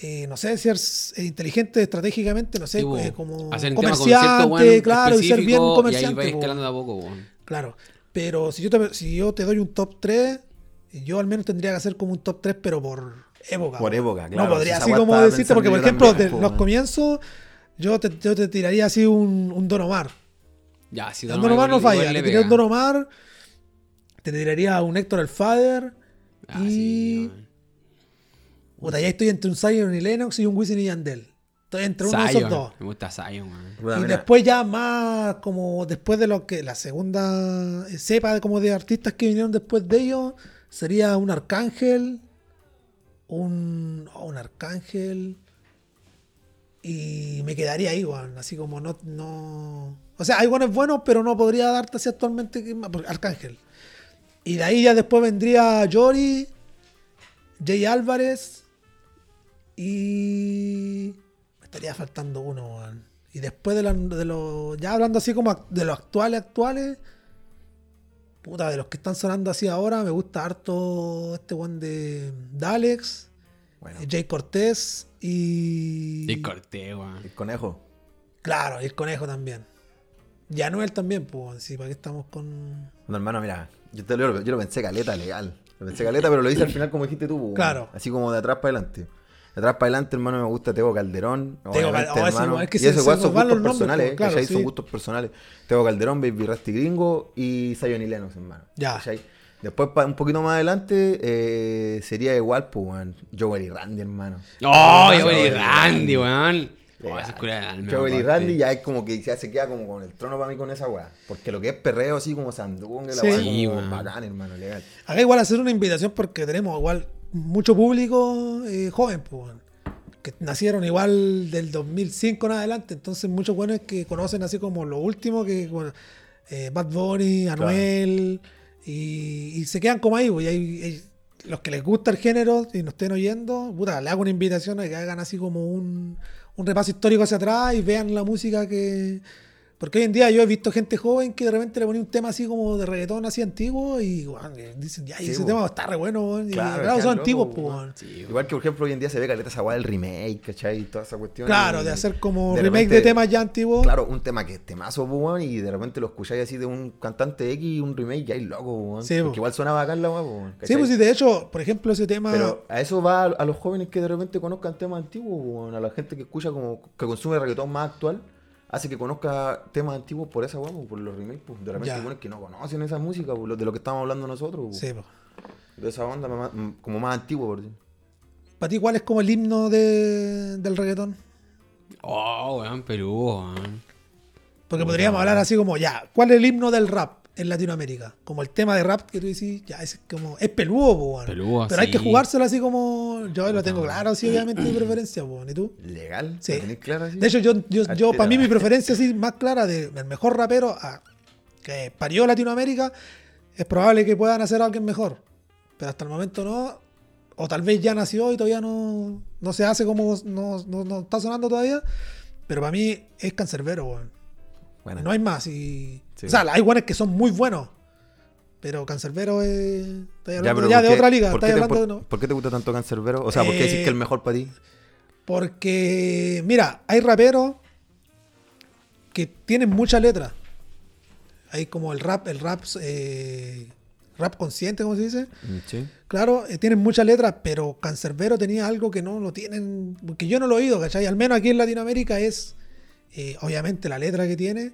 eh, no sé, ser inteligente estratégicamente, no sé, Sí, po. eh, como Hacer comerciante, claro, y ser bien comerciante. Y ahí vais po, escalando de weón. a poco, weón. Claro. Pero si yo te, si yo te doy un top 3, yo al menos tendría que hacer como un top 3, pero por época. Por época, claro, No podría así como decirte, porque por ejemplo, yo de también, po, los weón. comienzos, yo te, yo te tiraría así un, un Don Omar. Ya, si El Don Omar no falla. Te le tiraría un. Don Omar, te tiraría un Héctor el Father. Ah, y. sí. Puta, ya estoy entre un Zion y Lennox y un Wisin y Yandel. Estoy entre uno de esos Zion. dos. Me gusta Zion. Puta, y mira, después ya más como después de lo que la segunda cepa como de artistas que vinieron después de ellos sería un arcángel un oh, un arcángel y me quedaría ahí así como no no o sea hay buenos buenos pero no podría darte así actualmente arcángel y de ahí ya después vendría Jory Jay Álvarez y me estaría faltando uno. Y después de, la- de los. Ya hablando así como de los actuales, actuales. Puta, de los que están sonando así ahora, me gusta harto este one de Dalex, Bueno, Jay Cortés y. Y corté, weón. el conejo. Claro, y el conejo también. Y Anuel también, pues, sí, para qué estamos con. No, hermano, mira, yo, te lo, yo lo pensé caleta, legal. Lo pensé caleta, pero lo hice al final como dijiste tú, weón. Claro. Así como de atrás para adelante. Atrás para adelante, hermano, me gusta Tego Calderón. Tego obviamente, Cal- oh, hermano. es que y se- eso se igual nos son gustos nombres, personales, ¿eh? claro, ¿cachai? sí. Son gustos personales. Tego Calderón, Baby Rasty Gringo y Zion y Lennox, hermano. Ya. ¿cachai? Después, un poquito más adelante, eh, sería igual, pues, weón. Joel y Randy, hermano. ¡Oh, Joel y Randy, weón! Oh, esa es Joel y. Randy ya es como que ya se queda como con el trono para mí con esa weá. Porque lo que es perreo así como sandunga, la Sí. weá Sí, como bacán, hermano, legal. Acá igual hacer una invitación porque tenemos igual mucho público eh, joven, pues, que nacieron igual del 2005 en adelante, entonces muchos buenos que conocen así como lo último que bueno, eh, Bad Bunny, Anuel y, y se quedan como ahí, pues, y hay, hay- los que les gusta el género y nos estén oyendo, puta, le hago una invitación a que hagan así como un, un repaso histórico hacia atrás y vean la música que Porque hoy en día yo he visto gente joven que de repente le ponía un tema así como de reggaetón así antiguo y weón, eh, dicen, ya, y Sí, ese tema está re bueno. Y Claro, son antiguos, pues. Igual que, por ejemplo, hoy en día se ve caleta esa weá del remake, ¿cachai? Y toda esa cuestión. Claro, y- de hacer como de remake repente- de temas ya antiguos. Claro, un tema que es temazo, pues, y de repente lo escucháis así de un cantante X y un remake, y ahí loco, weón. Sí, po. Porque igual suena bacán la pues, weón, Sí, pues sí, de hecho, por ejemplo, ese tema. Pero a eso va a, a los jóvenes que de repente conozcan temas antiguos, a la gente que escucha como que consume reggaetón más actual, hace que conozca temas antiguos por esa pues, por los remakes, pues. De repente hay weones que no conocen esa música, pues, de lo que estamos hablando nosotros, pues. Sí, pues. De esa onda más- como más antigua, por decir. Para ti, ¿cuál es como el himno de- del reggaetón? Oh, weón, Perú, weón. Porque podríamos hablar así como, ya, ¿cuál es el himno del rap en Latinoamérica? Como el tema de rap que tú decís, ya, es como, es peludo, po. Peludo, Pero hay que jugárselo así como, yo lo tengo claro, sí, obviamente, mi preferencia, po, ¿y tú? ¿Legal? Sí. ¿Lo tenéis claro así? De hecho, yo, yo, yo para mí, mi preferencia así más clara de- del mejor rapero a- que parió Latinoamérica, es probable que puedan hacer a alguien mejor. Pero hasta el momento no. O tal vez ya nació y todavía no, no se hace como no, no- no está sonando todavía. Pero para mí es cancerbero, weón. Bueno, No hay más. Y... Sí. O sea, hay buenos que son muy buenos. Pero cancerbero es. Ya, hablando ya, ¿por de qué- otra liga. ¿por qué, te, de no. por qué te gusta tanto Cancerbero? O sea, ¿por qué decís Eh, que es el mejor para ti? Porque, mira, hay raperos que tienen mucha letra. Hay como el rap, el rap, eh, rap consciente, como se dice. Sí. Claro, eh, tienen mucha letra, pero Cancerbero tenía algo que no lo tienen, porque yo no lo he oído, ¿cachai? Al menos aquí en Latinoamérica es, eh, obviamente, la letra que tiene.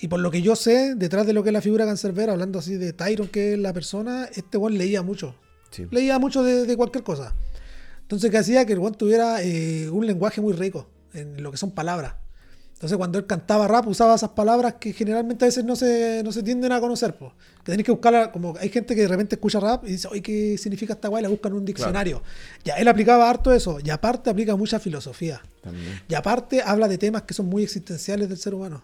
Y por lo que yo sé, detrás de lo que es la figura Cancerbero, hablando así de Tyron, que es la persona, este buen leía mucho sí. leía mucho de, de cualquier cosa. Entonces, que hacía que el buen tuviera eh, un lenguaje muy rico en lo que son palabras. Entonces, cuando él cantaba rap, usaba esas palabras que generalmente a veces no se, no se tienden a conocer. po. Que tenés que buscarla, como hay gente que de repente escucha rap y dice, oye, ¿qué significa esta guay? La buscan en un diccionario. Ya, él aplicaba harto eso. Y aparte aplica mucha filosofía. También. Y aparte habla de temas que son muy existenciales del ser humano.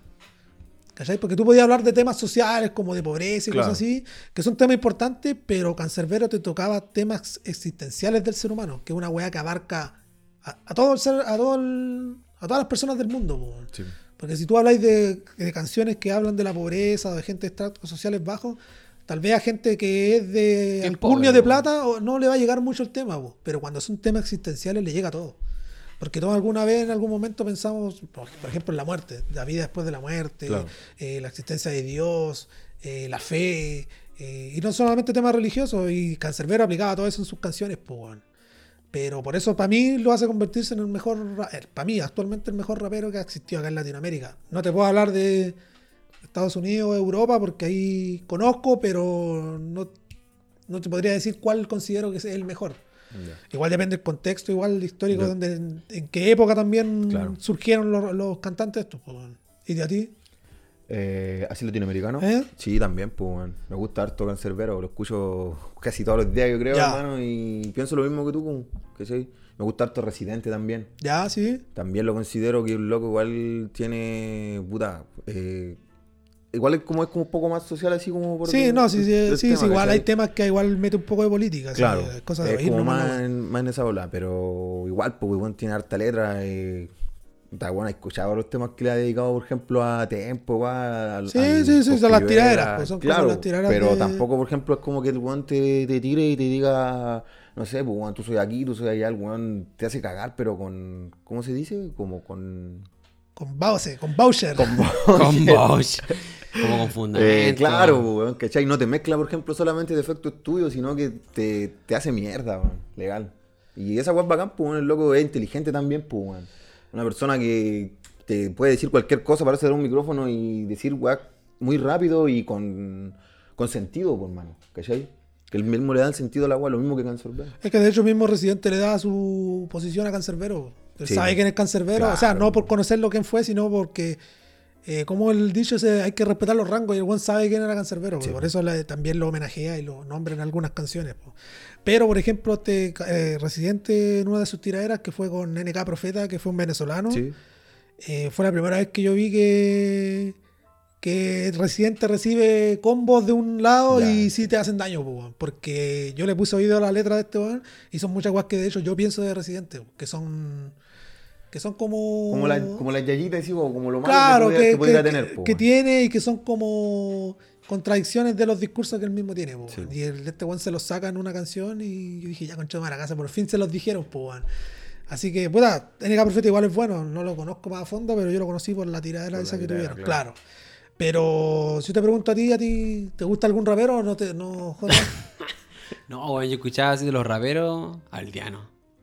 ¿Cachai? Porque tú podías hablar de temas sociales como de pobreza y Claro. cosas así, que son temas importantes, pero Cancerbero te tocaba temas existenciales del ser humano, que es una weá que abarca a, a todo el ser, a todo el- a todas las personas del mundo. po. Sí. Porque si tú habláis de, de canciones que hablan de la pobreza, de gente de estratos sociales bajos, tal vez a gente que es de alcurnia pobre, de plata o- no le va a llegar mucho el tema, po. pero cuando son temas existenciales le llega todo. Porque todos alguna vez en algún momento pensamos, por ejemplo, en la muerte, la vida después de la muerte, Claro. eh, la existencia de Dios, eh, la fe, eh, y no solamente temas religiosos, y Cancerbero aplicaba todo eso en sus canciones, pues. Pero por eso para mí lo hace convertirse en el mejor, para mí actualmente el mejor rapero que ha existido acá en Latinoamérica. No te puedo hablar de Estados Unidos o Europa porque ahí conozco, pero no, no te podría decir cuál considero que es el mejor. Igual depende del contexto, igual histórico, donde, en, en qué época también Claro. surgieron los, los cantantes estos. ¿Y de a ti? Eh, ¿Así latinoamericano? ¿Eh? Sí, también, pues. Me gusta harto Cancerbero, lo escucho casi todos los días, yo creo, Ya. hermano, y pienso lo mismo que tú, pues, que sí. Me gusta harto Residente también. Ya, sí. También lo considero que un loco igual tiene, puta, eh, igual es como, es como un poco más social, así como por Sí, no, sí, sí, sí, igual hay temas que igual mete un poco de política. Claro, cosas de es oír como más ¿no? en, más en esa ola, pero igual, pues, weón, tiene harta letra. Eh, está bueno, he escuchado los temas que le ha dedicado, por ejemplo, a Tempo, weón, al- Sí, al sí, sí, son las tiraderas, pues, son claro, las tiraderas pero de- tampoco, por ejemplo, es como que el weón te, te tire y te diga, no sé, pues, weón, tú soy aquí, tú soy allá, el weón te hace cagar, pero con, ¿cómo se dice? Como con... Con Bowser, con Bowser. Con (laughs) Bosch. Como con fundamento. Eh, claro, weón, ¿cachai? No te mezcla, por ejemplo, solamente defectos tuyos, sino que te, te hace mierda, weón, legal. Y esa weón bacán, pues, weón, el loco es inteligente también, pues, weón. Una persona que te puede decir cualquier cosa para hacer un micrófono y decir weón muy rápido y con, con sentido, pues, hermano, ¿cachai? Que él mismo le da el sentido a la weón, lo mismo que Cancerbero. Es que de hecho mismo Residente le da su posición a Cancerbero. Él Sí. sabe quién es Cancerbero. O sea, Claro. no por conocerlo quién fue, sino porque, eh, como el dicho, hay que respetar los rangos y el buen sabe quién era Cancerbero. Sí, por po. eso le- también lo homenajea y lo nombra en algunas canciones. po. Pero, por ejemplo, este eh, Residente en una de sus tiraderas, que fue con NK Profeta, que fue un venezolano, Sí. eh, fue la primera vez que yo vi que, que Residente recibe combos de un lado Ya. y sí te hacen daño, po, porque yo le puse oído a la letra de este weón y son muchas cosas que de hecho yo pienso de Residente, que son que son como. Como la, como la yayita, como lo malo Claro, que, que, pudiera, que tener. po, que tiene y que son como contradicciones de los discursos que él mismo tiene. po, Sí. Y el, este weón se los saca en una canción y yo dije, ya concha de la casa, por fin se los dijeron, po, weón. Así que, puta, NK Profeta igual es bueno, no lo conozco más a fondo, pero yo lo conocí por la tiradera Por esa la que tuvieron, claro. claro. Pero si te pregunto a ti, ¿a ti te gusta algún rapero o no te no jodas? (laughs) No, weón, yo escuchaba así de los raperos aldeanos.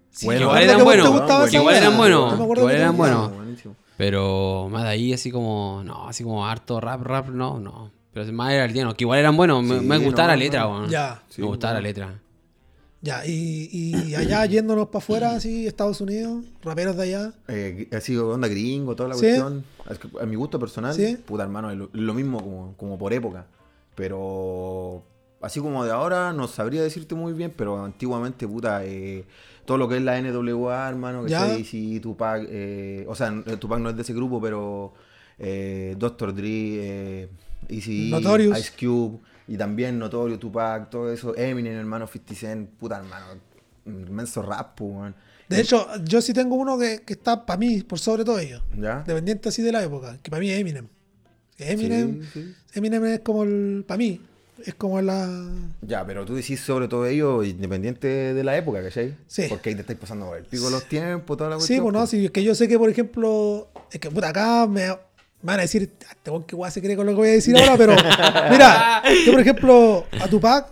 Sí, Bueno, igual eran buenos, igual eran buenos, igual eran buenos. Pero más de ahí así como, no, así como harto rap, rap, no, no. Pero más era aldeano, que igual eran buenos, me, Sí, me gustaba no, la letra, no. weón. Ya. Sí, me gustaba bueno. la letra. Ya, y, y allá (clears throat) yéndonos para afuera, así, Estados Unidos, raperos de allá. Eh, así onda gringo, toda la Sí. cuestión. Es que a mi gusto personal, Sí. puta hermano, es lo, lo mismo como, como por época. Pero así como de ahora, no sabría decirte muy bien, pero antiguamente, puta, eh, todo lo que es la NWA, hermano, que Ya. sea DC, Tupac, eh, o sea, Tupac no es de ese grupo, pero eh, Dr. Dre, eh, Easy, Notorious. Ice Cube, y también Notorious, Tupac, todo eso, Eminem, hermano, 50 Cent, puta hermano, inmenso rap, weón. De hecho, yo sí tengo uno que, que está para mí, por sobre todo ellos. ¿Ya? Dependiente así de la época, que para mí es Eminem. Eminem, Sí, sí. Eminem es como el, para mí, es como la... Ya, pero tú decís sobre todo ello independiente de la época, ¿cachai? Sí. Porque ahí te estáis pasando por el pico los tiempos, toda la Sí, cuestión. pues no, sí, es que yo sé que, por ejemplo, es que puta, acá me, me van a decir, "Ah, este que guay se cree con lo que voy a decir ahora, pero mira, yo por ejemplo, a Tupac,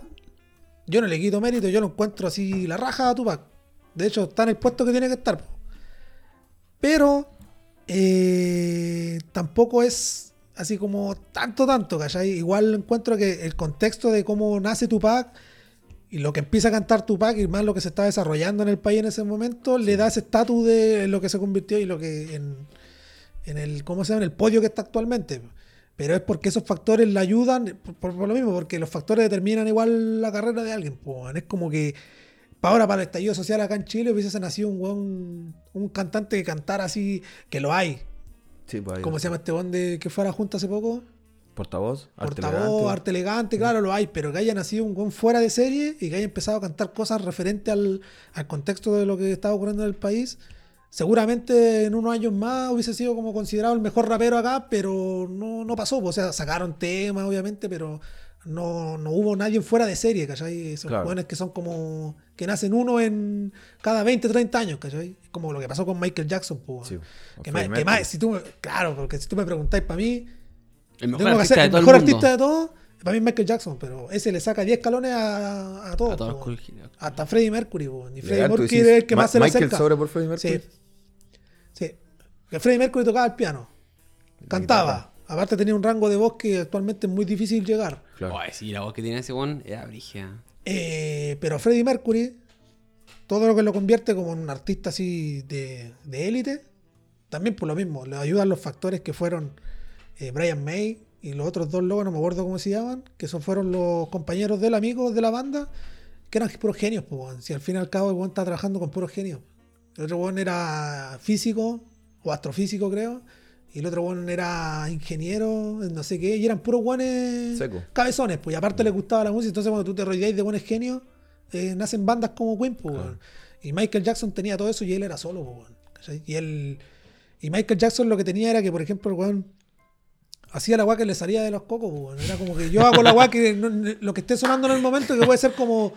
yo no le quito mérito, yo lo encuentro así la raja a Tupac. De hecho, está en el puesto que tiene que estar. Pero eh, tampoco es así como tanto, tanto, ¿cachai? Igual encuentro que el contexto de cómo nace Tupac y lo que empieza a cantar Tupac y más lo que se está desarrollando en el país en ese momento, le da ese estatus de lo que se convirtió y lo que en, en el, ¿cómo se llama? En el podio que está actualmente. Pero es porque esos factores le ayudan, por, por- por lo mismo, porque los factores determinan igual la carrera de alguien. po. Es como que para ahora, para el estallido social acá en Chile, hubiese nacido un weón, un cantante que cantara así, que lo hay. Sí, pues. ¿Cómo se llama este weón de que fue a la Junta hace poco? Portavoz, arte Portavoz, elegante. arte elegante, claro, lo hay, pero que haya nacido un buen fuera de serie y que haya empezado a cantar cosas referentes al, al contexto de lo que estaba ocurriendo en el país, seguramente en unos años más hubiese sido como considerado el mejor rapero acá, pero no, no pasó. O sea, sacaron temas, obviamente, pero no, no hubo nadie fuera de serie, ¿cachai? Esos Claro. jóvenes que son como. que nacen uno en cada 20, 30 años, ¿cachai? Como lo que pasó con Michael Jackson, pues. Sí, que más, que más- si tú me- claro, porque si tú me preguntáis para mí, El mejor tengo que artista hacer de el todo mejor el mundo. artista de todos, para mí es Michael Jackson, pero ese le saca 10 escalones a, a todos. A todos los po. colegios. Hasta Freddie Mercury, po. y Freddie Mercury es el que Ma- más se le Michael acerca. sobre por Freddie Mercury. Sí. Que Freddie Mercury tocaba el piano. Cantaba. Aparte tenía un rango de voz que actualmente es muy difícil llegar. Claro. Oye, sí, la voz que tiene ese weón era brigia. Eh, pero Freddie Mercury, todo lo que lo convierte como un artista así de de élite, también por lo mismo, le ayudan los factores que fueron eh, Brian May y los otros dos locos, no me acuerdo cómo se llaman, que son fueron los compañeros del amigo de la banda, que eran puros genios, pues, si al fin y al cabo el weón está trabajando con puros genios. El otro weón era físico o astrofísico, creo. Y el otro weón era ingeniero, no sé qué, y eran puros Seco. cabezones, pues, y aparte le gustaba la música, entonces cuando tú te rodeáis de buenos genios, eh, nacen bandas como Queen, pues. Y Michael Jackson tenía todo eso y él era solo, pues. Y él. Y Michael Jackson lo que tenía era que, por ejemplo, el weón hacía la weá que le salía de los cocos, pues. Era como que yo hago la weá que no- lo que esté sonando en el momento, que puede ser como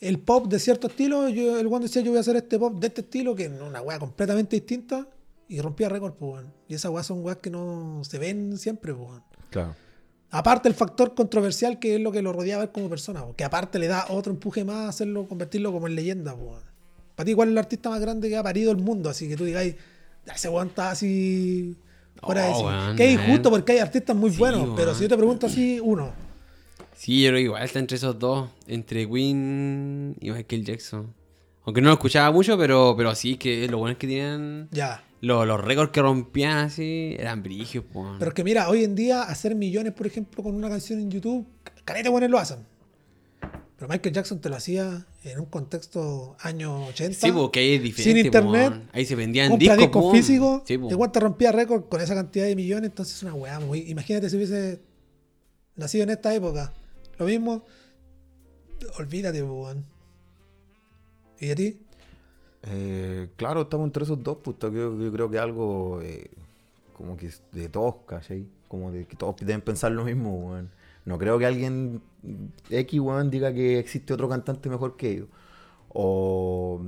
el pop de cierto estilo. Yo, el weón decía, yo voy a hacer este pop de este estilo, que es una weá completamente distinta. Y rompía récord, pues, weón. Y esas weas son weas que no se ven siempre, pues, weón. Claro. Aparte el factor controversial que es lo que lo rodeaba él como persona, que aparte le da otro empuje más a hacerlo, convertirlo como en leyenda. weón. Para ti, ¿cuál es el artista más grande que ha parido el mundo? Así que tú digáis, "Ya, ese weón está así. Fuera Oh, sí". weón, que es injusto porque hay artistas muy Sí, buenos, pero si yo te pregunto así, uno. Sí, yo creo que igual está entre esos dos, entre Queen y Michael Jackson. Aunque no lo escuchaba mucho, pero, pero sí, que lo bueno es que tenían Ya. Los, los récords que rompían así, eran brigios, pues. Pero es que mira, hoy en día hacer millones, por ejemplo, con una canción en YouTube, carete buenos lo hacen. Pero Michael Jackson te lo hacía en un contexto años 80. Sí, porque ahí es diferente. Sin internet, po. Ahí se vendían discos, discos po. físicos, Sí, po. de cuánto rompía récord con esa cantidad de millones, entonces es una weá muy. Imagínate si hubiese nacido en esta época. Lo mismo, olvídate, po, weón. ¿Y a ti? Eh, claro, estamos entre esos dos, pues yo, yo creo que algo eh, como que de todos, ¿cachai? Como de que todos deben pensar lo mismo, weón. No creo que alguien X, weón, diga que existe otro cantante mejor que ellos. O...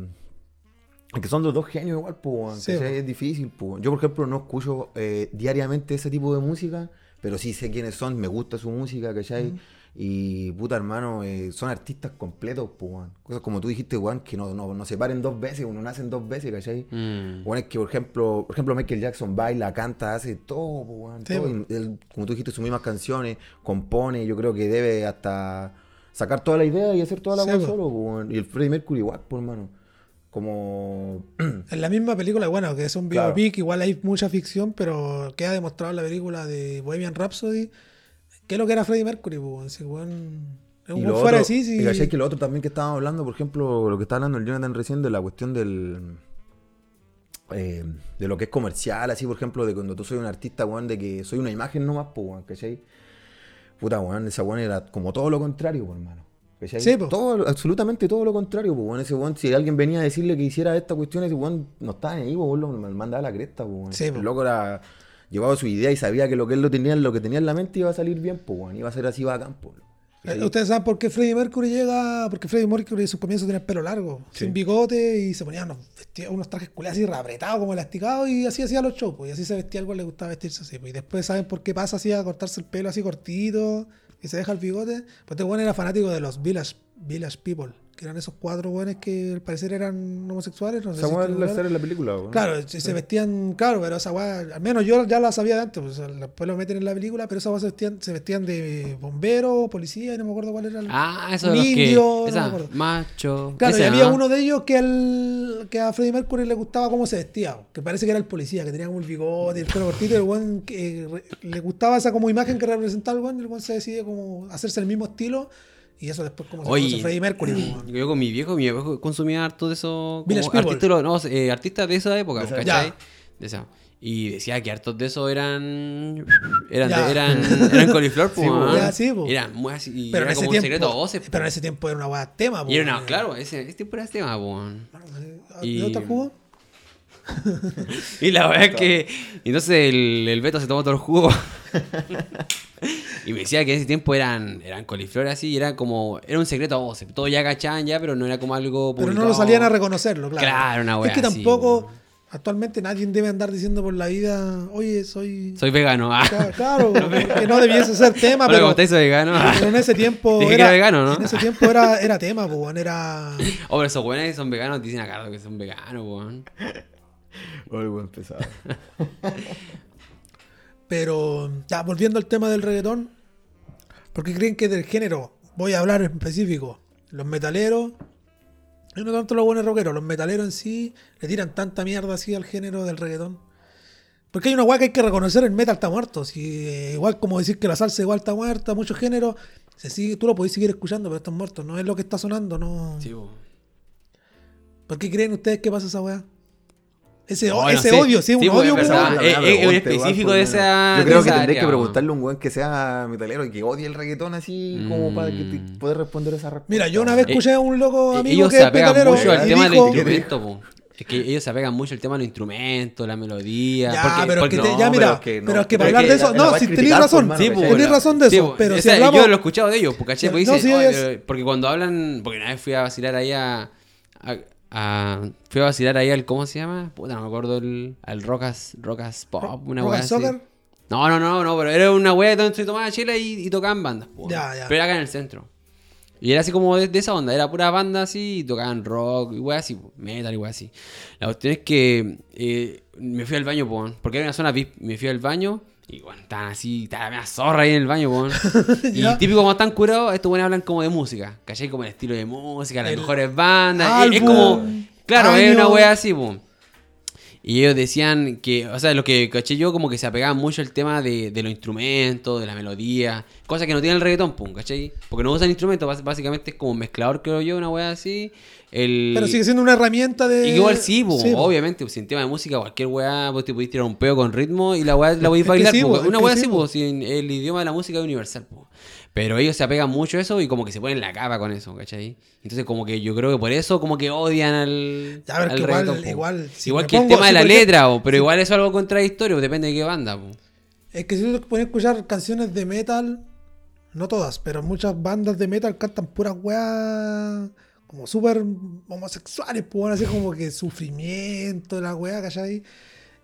Que son los dos genios igual, pues, Sí. Es difícil, pues. Yo, por ejemplo, no escucho eh, diariamente ese tipo de música, pero sí sé quiénes son, me gusta su música, ¿cachai? Y puta hermano, eh, son artistas completos, pues, weón. Cosas como tú dijiste, weón, que no, no, no se paren dos veces, uno nacen dos veces, ¿cachai? Mm. Bueno, es que, por ejemplo, por ejemplo, Michael Jackson baila, canta, hace todo, weón, Sí, todo. él, como tú dijiste, sus mismas canciones, compone, yo creo que debe hasta sacar toda la idea y hacer toda la Sí, solo, weón. Y el Freddie Mercury igual, por hermano. Como... (clears throat) En la misma película, bueno, que es un Claro. biopic, igual hay mucha ficción, pero queda demostrado en la película de Bohemian Rhapsody que es lo que era Freddie Mercury, pues. Ese weón es un fuera de otro- sí, sí. y que lo otro también que estábamos hablando, por ejemplo, lo que está hablando el Jonathan recién de la cuestión del... eh, de lo que es comercial, así, por ejemplo, de cuando tú soy un artista, weón, de que soy una imagen nomás, pues, weón, ¿cachai? Puta, weón, esa weón era como todo lo contrario, pues, hermano. ¿cachai? Sí, po. todo, absolutamente todo lo contrario, pues, weón. Ese weón, si alguien venía a decirle que hiciera esta cuestión, ese weón no estaba ahí, pues, weón, lo mandaba a la cresta, pues, weón. Sí, po. El loco era... Llevaba su idea y sabía que lo que él lo tenía, lo que tenía en la mente iba a salir bien, pues, weón. Iba a ser así bacán, pues. Eh, Ustedes saben por qué Freddie Mercury llega, porque Freddie Mercury en sus comienzos tenía el pelo largo, Sí. sin bigote y se ponía unos, vestidos- unos trajes culiados así apretados como elasticados y así hacía los shows, pues, y así se vestía algo, le gustaba vestirse así, pues, y después saben por qué pasa así a cortarse el pelo así cortito y se deja el bigote, pues este weón era fanático de los Village, Village People, que eran esos cuatro weones que al parecer eran homosexuales, no sé Esa si sale en la película, weón. Claro, se se vestían, claro, pero esa weá, al menos yo ya la sabía de antes, pues después lo meten en la película, pero esa weá se vestían, se vestían de bombero, policía, y no me acuerdo cuál era el. Ah, eso Un los indio, no que... acuerdo. macho... Claro, ese, y había ¿no? uno de ellos que, al, que a Freddie Mercury le gustaba cómo se vestía, que parece que era el policía, que tenía como el bigote y el pelo cortito, y el weón que re- le gustaba esa como imagen que representaba el weón, y el weón se decide como hacerse el mismo estilo, y eso después como se Oye, conoce Freddie Mercury. pues. Yo con mi viejo, mi viejo consumía harto de eso. Village Como People. artistas, no, eh, artistas de esa época, ¿cachai? Ya. De esa. Y decía que hartos de esos eran. Eran, de- eran, eran coliflor, pues. (laughs) Sí, po. Ya, sí, po. Eran muy así. Y Pero en ese como un tiempo, secreto a voces. pero en po. ese tiempo era una weá tema, Y era pues, una, claro, ese, ese tiempo era tema, po. ¿De Y- otro jugo? (laughs) Y la verdad es que. Entonces el, el Beto se tomó todo el jugo. (laughs) y me decía que en ese tiempo eran, eran coliflor así, y era como. Era un secreto a voces. Todos ya cachaban ya, pero no era como algo. Pero no lo salían a reconocerlo, claro. Claro, una wea Es que así, tampoco, weón. actualmente nadie debe andar diciendo por la vida, oye, soy... Soy vegano. Ah. Claro, (laughs) que no debiese ser tema, Hola, pero. Soy vegano. pero en ese tiempo Dije que era, vegano, ¿no? En ese tiempo era, era tema, weón, era... Oh, pero esos son veganos dicen acá que son veganos, weón. Weón, pesado. (laughs) Pero, ya, volviendo al tema del reggaetón, ¿por qué creen que del género, voy a hablar en específico, los metaleros, y no tanto los buenos rockeros, los metaleros en sí le tiran tanta mierda así al género del reggaetón? Porque hay una weá que hay que reconocer, el metal está muerto. Si, eh, igual como decir que la salsa igual está muerta, muchos géneros, se sigue, tú lo podés seguir escuchando, pero están muertos. No es lo que está sonando, no. Sí. ¿Por qué creen ustedes que pasa esa weá? Ese, no ese sé. odio, sí, un pues, odio es. Eh, eh, un específico de esa- Yo de creo que área, que preguntarle a un weón que sea metalero y que odie el reggaetón así como para que te Mm. pueda responder esa respuesta. Mira, yo una vez Eh, escuché a un loco Eh, amigo ellos que se es apegan metalero mucho al tema dijo, del instrumento, po. Es que ellos se apegan mucho al tema del instrumento, la melodía. Ya, porque, pero porque- es que te- no, ya pero mira, es que no. pero es que para hablar que de eso, no, si tenéis razón, Sí, pues, tenéis la- razón de sí, eso, pero si hablamos, Yo lo he escuchado de ellos, porque No, dicen, sí, "Oh, es- eh, porque cuando hablan, porque una vez fui a vacilar ahí a, a- a- fui a vacilar ahí al, ¿cómo se llama? Puta, no me acuerdo, el, al Rocas, Rocas Pop, una and así. No, no, no, no, pero era una wea donde se tomaba chela y, y tocaban bandas, po. Ya, ya. Pero era acá en el centro. Y era así como de, de esa onda, era pura banda así, y tocaban rock, y wea así, metal y así. La cuestión es que eh, me fui al baño, po, porque era una zona VIP, me fui al baño, y bueno, estaban así, estaba la media zorra ahí en el baño, po. (laughs) Y típico como están curados, estos buenos hablan como de música, ¿cachai? Como el estilo de música, las El mejores bandas, es- como, claro, es una wea así, po. Y ellos decían que, o sea, lo que caché yo, como que se apegaban mucho al tema de, de los instrumentos, de la melodía, cosa que no tiene el reggaetón, pum, ¿cachai? Porque no usan instrumentos, básicamente es como un mezclador, creo yo, una wea así. El... Pero sigue siendo una herramienta de. Y igual sí, obviamente, pues, sin tema de música, cualquier weá, vos te podés tirar un peo con ritmo y la weá la podés Es que bailar, sí, es Una sí, así, po, sin el idioma de la música es universal, po. Pero ellos se apegan mucho a eso y como que se ponen la capa con eso, ¿cachai? Entonces como que yo creo que por eso como que odian al, Ya, al que igual- reggaetón, igual, si igual me que el tema de la letra, po, pero igual eso es algo contradictorio, depende de qué banda. po. Es que si tú pones a escuchar canciones de metal, no todas, pero muchas bandas de metal cantan puras weas como súper homosexuales, pues así como que sufrimiento, la wea, ¿cachai?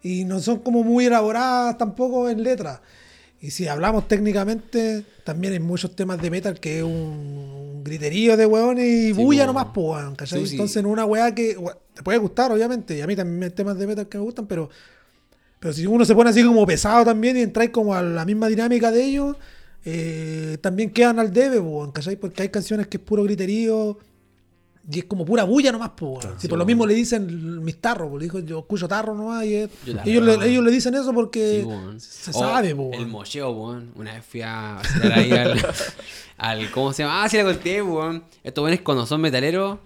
Y no son como muy elaboradas tampoco en letras. Y si hablamos técnicamente, también hay muchos temas de metal que es un griterío de weones y Sí, bulla po. nomás, pues, weón, ¿cachai? Sí, sí. Entonces, en una wea que te puede gustar, obviamente, y a mí también hay temas de metal que me gustan, pero pero si uno se pone así como pesado también y entráis como a la misma dinámica de ellos, eh, también quedan al debe, weón, ¿cachai? Porque hay canciones que es puro griterío y es como pura bulla nomás, po, weón. Si por lo mismo le dicen mis tarros, le dijo, yo escucho tarro nomás y es- Yo ellos, le, ellos le dicen eso porque Sí, se O sabe, po, El mocheo, weón. Una vez fui a vacilar ahí al, (laughs) al- ¿Cómo se llama? Ah, sí, la conté, weón. Estos weones cuando son metaleros.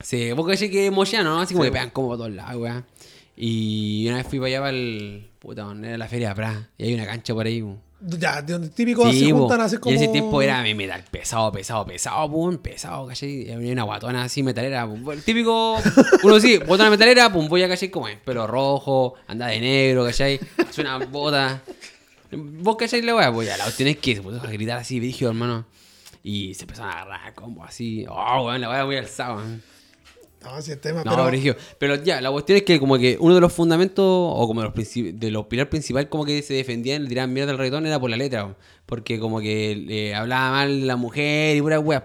Se, vos caché que mochean, ¿no? Así como que pegan como para todos lados, weón. Y una vez fui para allá para el. Puta, era la feria de Pra. Y hay una cancha por ahí, weón. Ya, de donde típicos Sí, se juntan así como... Y ese tiempo era metal pesado, pesado, pesado, pum, pesado, ¿cachai? Y había una guatona así metalera, pum. El típico, uno sí, botona metalera, pum, voy a ¿cachai? Como es, pelo rojo, anda de negro, ¿cachai? Suena bota. Vos, ¿cachai? La weá, pues ya, la cuestión es que se puso a gritar así, brígido, hermano. Y se empezaron a agarrar combo así. Oh, weón, la weá muy alzada, weón. No, sí, el tema, No, pero... Pero ya, la cuestión es que como que uno de los fundamentos, o como de los, principi- de los pilares principales como que se defendían, le tiraban mierda al reggaetón, era por la letra. po. Porque como que le hablaba mal la mujer y pura weas,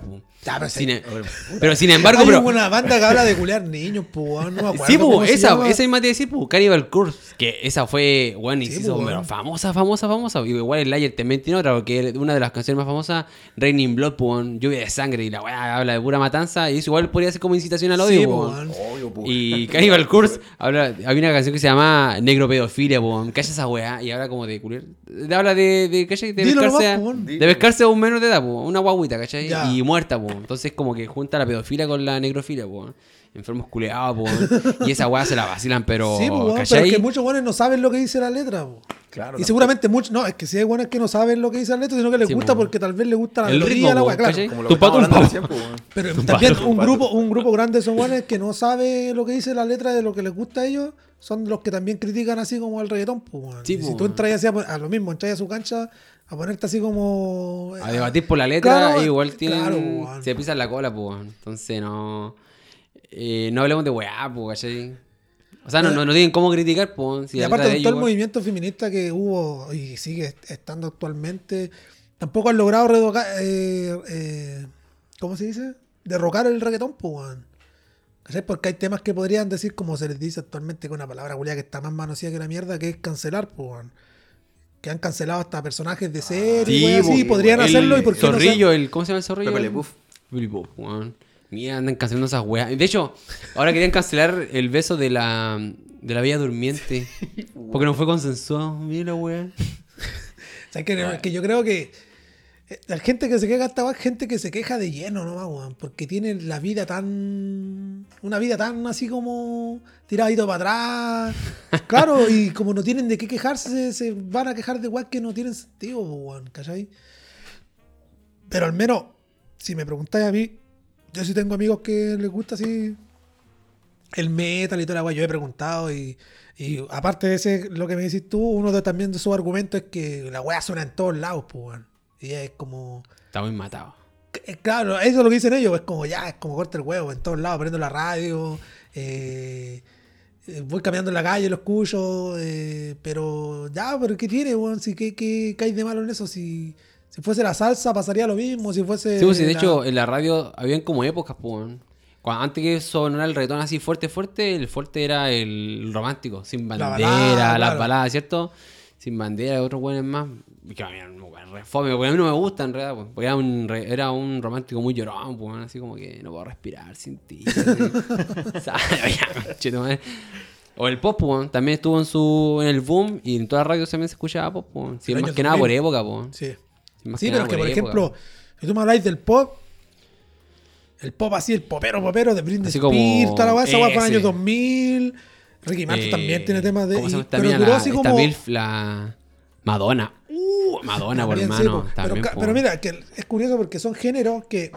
po. Ya, pero Sin sí. e- pero sin embargo, Hay pero... una banda que habla de culear niños, pues, no me acuerdo Sí, po, esa, esa misma te decir, Cannibal Curse, que esa fue, bueno, y Sí, po, famosa, famosa, famosa. Y igual el Layer también tiene otra, porque una de las canciones más famosas, Raining Blood, lluvia de sangre, y la weá habla de pura matanza, y eso igual podría ser como incitación al odio, Sí, po. Obvio. Y Cannibal (laughs) Curse habla, había una canción que se llama Negro Pedofilia, po, calla esa weá, y habla como de culiar. Habla de, de, ¿cachai? de pescarse, a, de pescarse a un menor de edad, po, una guaguita, ¿cachai? Ya. Y muerta, po. Entonces como que junta la pedofilia con la negrofilia, po. Enfermos culeados, po. Y esa weá se la vacilan, pero. Es que muchos buenos no saben lo que dice la letra, po. Claro, Y tampoco. seguramente muchos, no, es que si hay buenos que no saben lo que dice la letra, sino que les Sí, gusta po. porque tal vez les gusta la El ritmo, la po, weá, claro. Como lo que pato, recién, po. Pero también un grupo, un grupo grande son buenos que no sabe lo que dice la letra de lo que les gusta a ellos, son los que también critican así como el reggaetón, pues, weón. Sí, po, si tú entras así a, a lo mismo, entras a su cancha a ponerte así como A debatir por la letra, Claro, igual tienen. claro, weón. se pisan la cola, pues. Entonces no. eh, no hablemos de weá, pues, ¿cachai? O sea, no, no, no tienen cómo criticar, pues. Si y aparte de todo el movimiento feminista que hubo y sigue estando actualmente, tampoco han logrado redoca- eh, eh, ¿cómo se dice? Derrocar el reggaetón, pues. ¿Cachai? Porque hay temas que podrían decir, como se les dice actualmente con una palabra culia que está más manoseada que la mierda, que es cancelar, pues. Que han cancelado hasta personajes de serie, Sí, weón, así, po, podrían el hacerlo y por qué no se- Zorrillo, el, ¿cómo se llama el zorrillo? Pepe Le El- Puff. Pepe Le Puff, weón. Mira, andan cancelando esas weas. De hecho, ahora querían cancelar el beso de la, de la Bella Durmiente. (laughs) Porque no fue consensuado. Mira, weón. O sea, que, que yo creo que eh, la gente que se queja hasta es gente que se queja de lleno nomás, weón. Porque tiene la vida tan. Una vida tan así como tiradito para atrás. Claro, (laughs) y como no tienen de qué quejarse, se, van a quejar de weas que no tienen sentido, weón. ¿Cachai? Pero al menos, si me preguntáis a mí, yo sí tengo amigos que les gusta así el metal y toda la weá. Yo he preguntado y, y aparte de ese, lo que me decís tú, uno de, también de sus argumentos es que la weá suena en todos lados, pues, weón. Y es como. Está muy matado. eh, Claro, eso es lo que dicen ellos, es como ya, es como corta el huevo, en todos lados, prendo la radio, eh, voy caminando en la calle, lo escucho, eh, pero ya, pero ¿qué tiene, weón? Si, ¿qué, qué, qué hay de malo en eso? Si, si fuese la salsa pasaría lo mismo, si fuese... Sí, pues, de la- hecho, en la radio habían como épocas, pues, weón. Cuando, antes que sonara el reggaetón así fuerte, fuerte, el fuerte era el romántico, sin La bandera, balada, las claro. baladas, ¿cierto? Sin bandera, otros buenos más. Que a mí, re fome, porque a mí no me gusta en realidad, pues, porque era un, re- era un romántico muy llorón, pues, así como que no puedo respirar sin ti. (laughs) (laughs) O el pop, pues, también estuvo en su en el boom y en todas las radios también se escuchaba pop, pues. Sí, El más que nada por 2000. época, pues. Sí. Sí, más Sí, que pero es que, por época, ejemplo, si tú me habláis del pop, el pop así, el popero, popero de Britney Spears, toda la weá, esa weá fue en el año ese. 2000. Ricky Martin Eh, también tiene temas de. ¿Cómo se y- pero duró La- así como. MILF, la Madonna. Uh, Madonna, por sí, hermano. pero, mira, que es curioso porque son géneros que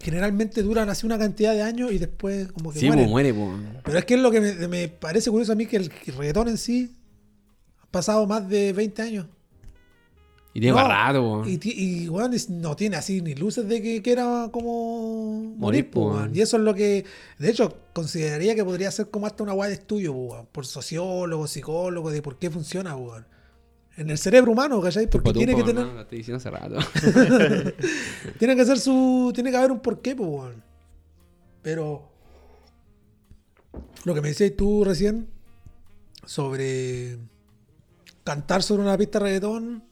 generalmente duran así una cantidad de años y después como que Sí, mueren. muere, po. Pero es que es lo que me, me parece curioso a mí que el reggaetón en sí ha pasado más de 20 años. Y tiene No, rato. Y, y es- no tiene así ni luces de que quiera como morir, po. Y eso es lo que, de hecho, consideraría que podría ser como hasta una guay de estudio, po, por sociólogos, psicólogos, de por qué funciona, po. En el cerebro humano, ¿cachai? Porque Tú, tiene que tener, Lo estoy diciendo hace rato. (laughs) tiene que ser su, tiene que haber un porqué, po, weón. Pero lo que me decías tú recién sobre cantar sobre una pista de reggaetón,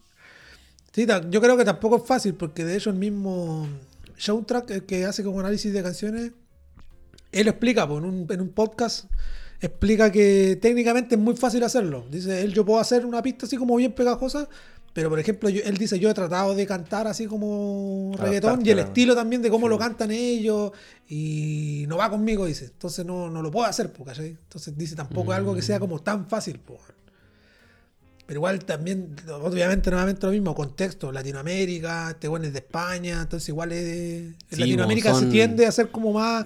sí, yo creo que tampoco es fácil, porque de hecho el mismo Soundtrack, el que hace como análisis de canciones, él lo explica en, un, en un podcast, explica que técnicamente es muy fácil hacerlo. Dice, él yo puedo hacer una pista así como bien pegajosa, pero por ejemplo, yo- él dice, yo he tratado de cantar así como reggaetón y el estilo también de cómo Sí. lo cantan ellos y no va conmigo, dice. Entonces no, no lo puedo hacer, ¿cachai? Entonces dice, tampoco es algo que sea como tan fácil, po. Pero igual también, obviamente, nuevamente lo mismo, contexto, Latinoamérica, este bueno es de España, entonces igual es de- en Sí, Latinoamérica se tiende a ser como más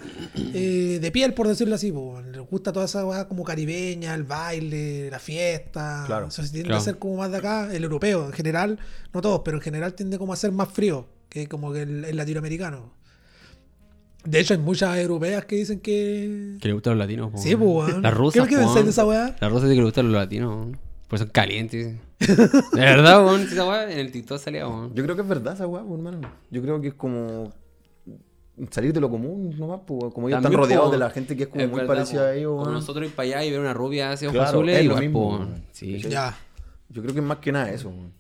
eh, de piel, por decirlo así, po. les gusta toda esa como caribeña, el baile, la fiesta, Claro. se tiende Claro. a ser como más de acá, el europeo en general, no todos, pero en general tiende como a ser más frío que como que el, el latinoamericano. De hecho, hay muchas europeas que dicen que... Que le gustan los latinos, po. Sí, pues. Las rusas, ¿Qué, qué po, pensáis de esa weá? Las rusas de que le gustan los latinos. Pues son calientes. (laughs) De verdad, weón. Esa weá en el TikTok salía, weón. Yo creo que es verdad esa weá, hermano. Yo creo que es como salir de lo común nomás, pues, como ellos están rodeados po, de la gente que es como es muy verdad, parecida po. a ellos, Como nosotros ir para allá y ver una rubia así ojos Claro, azules, es lo mismo, po. Sí. Ya. Yo creo que es más que nada eso, weón.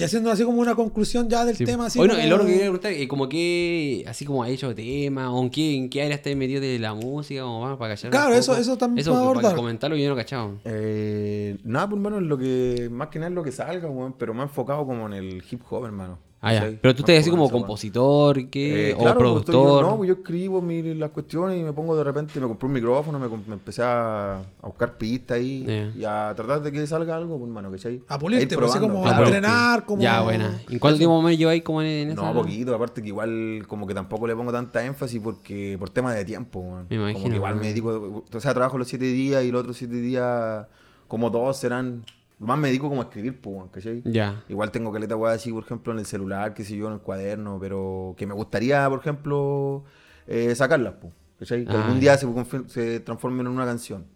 Y haciendo así como una conclusión ya del Sí. tema. Así Bueno, como- el otro que quería preguntar, eh, como que, así como ha hecho tema, o en qué, en qué área estáis metido de la música, como más para cachar. un Claro, eso- eso también Eso, para para comentarlo yo no cachaba. Eh, nada, pues hermano, lo que, más que nada es lo que salga, weón, pero más enfocado como en el hip hop, hermano. Ah. Pero tú Más estás así como compositor, ¿qué? Eh, o claro, pues, productor. yo, no, pues yo escribo mi- las cuestiones y me pongo de repente, me compré un micrófono, me, me empecé a, a buscar pistas ahí Yeah. y a tratar de que salga algo, pues, hermano, ¿cachai? A pulirte, ir pues, así como Ah, a entrenar, como... Ya, buena. ¿En cuánto tiempo me lleváis como en, en esa? No, poquito, aparte que igual como que tampoco le pongo tanta énfasis porque por tema de tiempo. Me imagino, Como que igual me dedico, o sea, trabajo los siete días y los otros siete días, como todos serán, más me dedico como a escribir, pues, weón, ¿cachai? Ya. Igual tengo caleta weá así, por ejemplo, en el celular, qué sé yo, en el cuaderno, pero que me gustaría, por ejemplo, eh, sacarlas, pues, ¿cachai? Que Ah, algún día se, se transformen en una canción.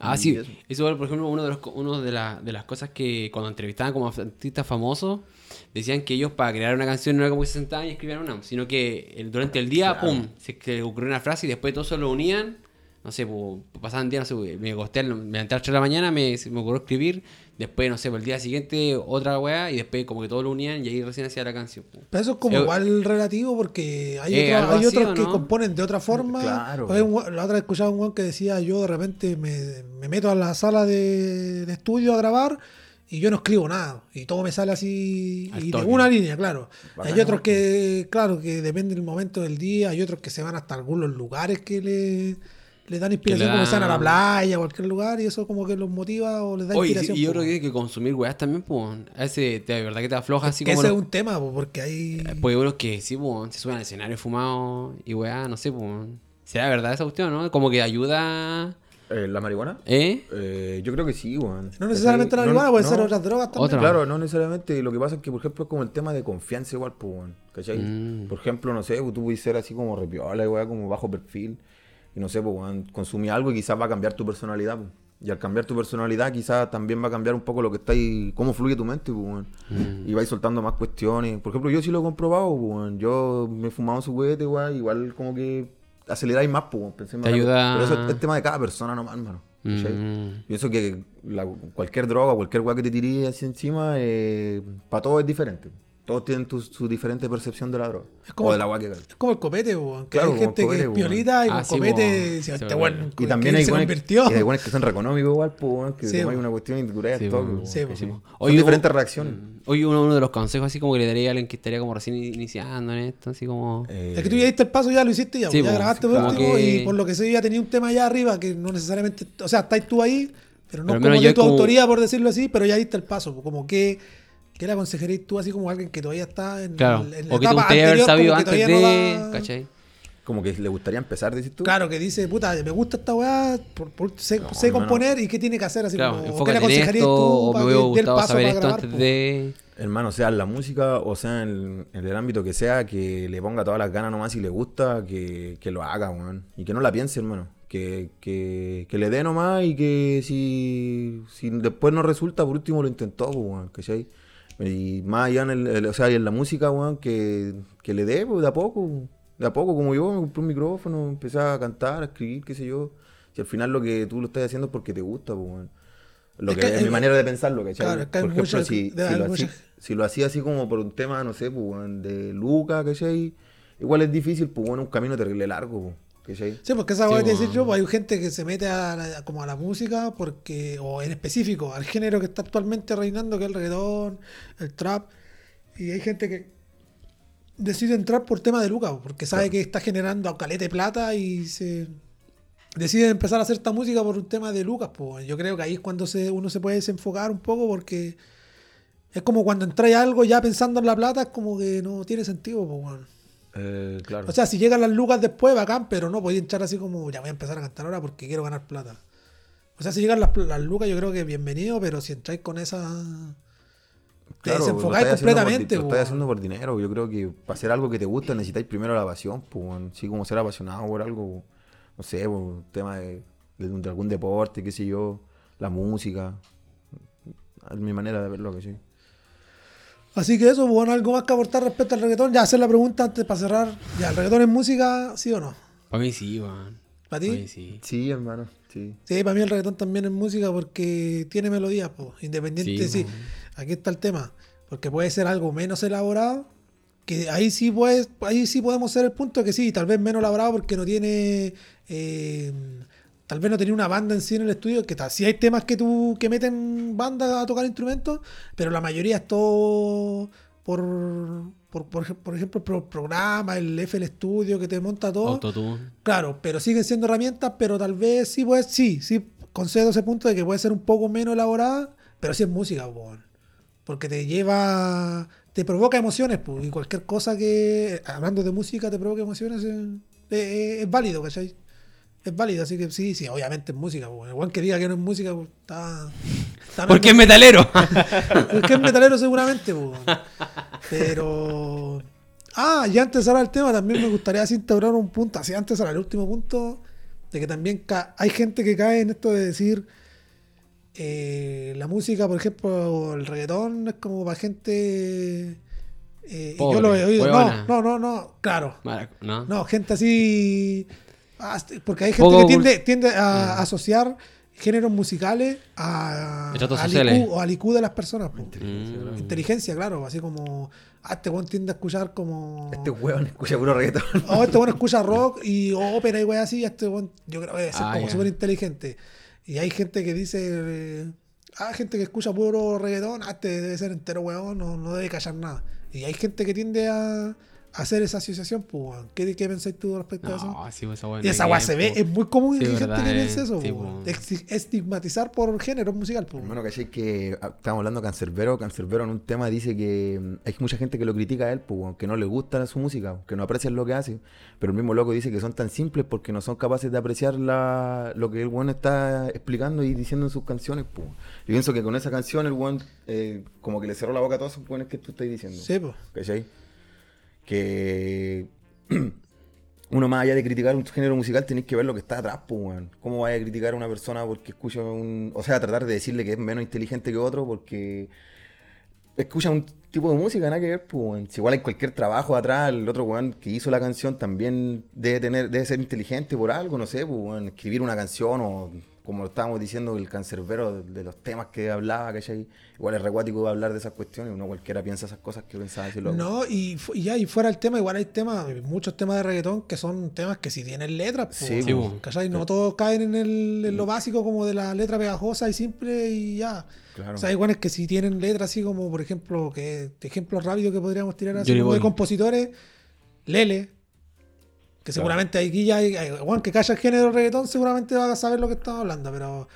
Ah, sí. eso. Eso, por ejemplo, uno de, los, uno de, la- de las cosas que cuando entrevistaban como artistas famosos, decían que ellos para crear una canción no era como que se sentaban y escribían una, sino que el- durante el día, Claro. pum, se que ocurrió una frase y después todos se lo unían. No sé, pues, pasaban días, no sé, me acosté, me levanté a las 3 de la mañana, me, se me ocurrió escribir, después, no sé, pues, el día siguiente otra weá y después como que todos lo unían y ahí recién hacía la canción. Pero eso es como Eh, igual relativo porque hay, eh, otros- algo hay así, otros ¿o que no? componen de otra forma. Claro. Un we- la otra vez escuchaba un weón que decía yo de repente me, me meto a la sala de, de estudio a grabar y yo no escribo nada. Y todo me sale así Al y de toque. una línea, claro. Bacán, hay otros que, claro, que depende del momento del día, hay otros que se van hasta algunos lugares que le, le dan inspiración, como están a la playa, a cualquier lugar, y eso como que los motiva o les da Oye, inspiración. y yo creo que weón. hay que consumir weas también, pues. A veces de verdad que te afloja así que como. ese es un tema, po, porque hay... Pues unos que sí, pues, se suben al escenario fumados y weá, no sé, pues. ¿Será verdad esa cuestión, no? Como que ayuda. Eh, ¿La marihuana? ¿Eh? Eh, yo creo que sí, weón. No necesariamente la No, marihuana, pueden no. ser otras drogas también. Otra. Claro, no necesariamente. Lo que pasa es que, por ejemplo, es como el tema de confianza igual, pues, weón, ¿cachai? Mm. Por ejemplo, no sé, tú puedes ser así como repiola, weá, como bajo perfil. Y no sé, pues, weón, consumir algo y quizás va a cambiar tu personalidad, pues. Y al cambiar tu personalidad, quizás también va a cambiar un poco lo que está ahí, cómo fluye tu mente, pues, weón. Mm. Y vais soltando más cuestiones. Por ejemplo, yo sí lo he comprobado, pues, weón. Yo me he fumado su juguete, weón, igual como que aceleráis más, pues. Pensé más Te ayuda- Pero eso es tema de cada persona nomás, hermano. Mm. Pienso que la- cualquier droga, cualquier weá que te tires así encima, para todos es diferente. Todos tienen tu- su diferente percepción de la droga. Es como- o de la que Es como el copete, weón. Que Claro, hay gente el que copete, es piolita y Ah, con sí, copete Se este bien. Y también hay se buenos convirtió. y hay buenos que son reconómicos igual, pues, que Sí, weón. una cuestión y te curáis Sí, weón. weón, Sí. Son Oye, diferentes un- reacciones. Oye, uno, uno de los consejos así como que le daría a alguien que estaría como recién iniciando en esto, así como... Eh, Es que tú ya diste el paso, ya lo hiciste, ya, Sí, ya grabaste sí, por último que- y por lo que sé ya tenía un tema allá arriba que no necesariamente, o sea, estáis tú ahí, pero no Pero como de tu autoría por decirlo así, pero ya diste el paso, po, como que ¿Qué le aconsejarías tú así como alguien que todavía está en, Claro. en la O que te etapa gustaría haber anterior, sabido como que antes de. no da- ¿Cachai? Como que le gustaría empezar, decís tú. Claro, que dice, puta, me gusta esta weá, por, por- sé, No, sé componer y qué tiene que hacer así Claro, como, ¿qué le en aconsejarías esto, tú o me hubiera gustado saber esto grabar, antes de. Hermano, sea en la música o sea en el, en el ámbito que sea, que le ponga todas las ganas nomás y le gusta, que, que lo haga, weón. Y que no la piense, hermano. Que, que, que le dé nomás y que si, si después no resulta, por último lo intentó, weón, ¿cachai? Y más allá en, el, el- o sea, y en la música, weón, que, que le dé, pues, de a poco. De a poco, como yo, me compré un micrófono, empecé a cantar, a escribir, qué sé yo. Si al final lo que tú lo estás haciendo es porque te gusta, pues, weón. Lo Es que, que, es mi manera de pensarlo, ¿cachai? claro, es que por ejemplo, mucha- si, si lo hacía, mucha- si lo hacía así como por un tema, no sé, pues, de Luca, ¿cachai? Igual es difícil, pues, bueno, un camino terrible largo, pues, ¿cachai? Sí, porque esa Sí, weá que decir weón. yo, pues hay gente que se mete a la- como a la música porque, o en específico, al género que está actualmente reinando, que es el reggaetón, el trap, y hay gente que decide entrar por tema de Lucas, porque sabe que está generando a caleta de plata y se decide empezar a hacer esta música por un tema de Lucas, pues yo creo que ahí es cuando se, uno se puede desenfocar un poco porque es como cuando entráis a algo ya pensando en la plata, es como que no tiene sentido, pues. Eh, claro. O sea, si llegan las lucas después, bacán, pero no podía entrar así como, ya voy a empezar a cantar ahora porque quiero ganar plata. O sea, si llegan las, las lucas, yo creo que bienvenido, pero si entráis con esa. Te Claro, desenfocáis por- completamente, Lo po, estás haciendo por dinero. Yo creo que para hacer algo que te gusta necesitáis primero la pasión, pues, sí, como ser apasionado por algo, no sé, por un tema de algún deporte, qué sé yo, la música. Es mi manera de verlo, que sí. Así que eso, bueno, algo más que aportar respecto al reggaetón. Ya hacer la pregunta antes para cerrar. Ya, ¿el reggaetón es música, sí o no? Para mí sí, weón. ¿Para Para ti? mí sí. Sí, hermano, sí. Sí, para mí el reggaetón también es música porque tiene melodías, pues, independiente Sí, sí, po. Aquí está el tema, porque puede ser algo menos elaborado, que ahí sí puedes, ahí sí podemos ser el punto que sí, tal vez menos elaborado porque no tiene, eh, tal vez no tenía una banda en sí en el estudio, que sí hay temas que tú que meten banda a tocar instrumentos, pero la mayoría es todo por por, por, por ejemplo, el programa, el FL Studio que te monta todo. Autotune. Claro, pero siguen siendo herramientas, pero tal vez sí, pues sí, sí, concedo ese punto de que puede ser un poco menos elaborada, pero sí es música, porque te lleva, te provoca emociones, pues, y cualquier cosa que, hablando de música, te provoca emociones, eh, eh, es válido, ¿cachai? Es válido, así que sí, sí, obviamente es música, pues, igual que diga que no es música, pues, está... está Porque es metalero. (laughs) porque es metalero seguramente, pero... Ah, y antes ahora el tema, también me gustaría así integrar un punto, así antes ahora el último punto, de que también hay gente que cae en esto de decir eh, la música, por ejemplo, el reggaetón es como para gente... eh, y yo lo he oído. No, no, no, no, claro. Marac- ¿No? No, gente así. Porque hay gente Poco que tiende, tiende a Ah. asociar géneros musicales a, al. IQ, o al IQ de las personas. Mm. Inteligencia, claro. Así como. Ah, este weón tiende a escuchar como. Este weón escucha puro reggaetón. Oh, este weón escucha rock y ópera y wey así. Este weón, yo creo que ser Ah, como ya. súper inteligente. Y hay gente que dice. eh, ah, gente que escucha puro reggaetón. Ah, este debe ser entero weón, no, no debe callar nada. Y hay gente que tiende a hacer esa asociación, pues. ¿Qué, ¿Qué pensáis tú respecto a eso? No, sí, pues, esa Y no esa que- se ve, es muy común Sí, que hay gente verdad, que eh. piense eso, Sí, po. Ex- estigmatizar por género musical, po. Hermano, ¿cachai? Que ah, estábamos hablando de Cancerbero. Cancerbero en un tema dice que mm, hay mucha gente que lo critica a él, pues, que no le gusta su música, que no aprecian lo que hace. Pero el mismo loco dice que son tan simples porque no son capaces de apreciar la, lo que el weón está explicando y diciendo en sus canciones, pues. Yo pienso que con esa canción el weón eh, como que le cerró la boca a todos esos weones que tú estás diciendo. Sí, po. ¿Cachai? Que (clears throat) uno más allá de criticar un género musical tenéis que ver lo que está atrás, pues, weón. ¿Cómo vaya a criticar a una persona porque escucha un... O sea, tratar de decirle que es menos inteligente que otro porque escucha un tipo de música, nada que ver, pues, weón. Si igual hay cualquier trabajo atrás, el otro weón que hizo la canción también debe tener, debe ser inteligente por algo, no sé, pues. Escribir una canción o como estábamos diciendo, el cancerbero de, de los temas que hablaba, ¿cachai? Igual es recuático hablar de esas cuestiones, uno cualquiera piensa esas cosas que pensaba loco. No, y, y ya, y fuera el tema, igual hay temas, muchos temas de reggaetón que son temas que sí tienen letras, po, Sí, Sí, po, po. ¿cachai? No todos caen en, el, en lo básico como de la letra pegajosa y simple y ya. Claro. O sea, hay iguales que sí tienen letras así como, por ejemplo, que ejemplos rápidos que podríamos tirar así como de compositores, Lele, que seguramente aquí ya hay, hay- Juan que calla el género reggaetón seguramente va a saber lo que estamos hablando, pero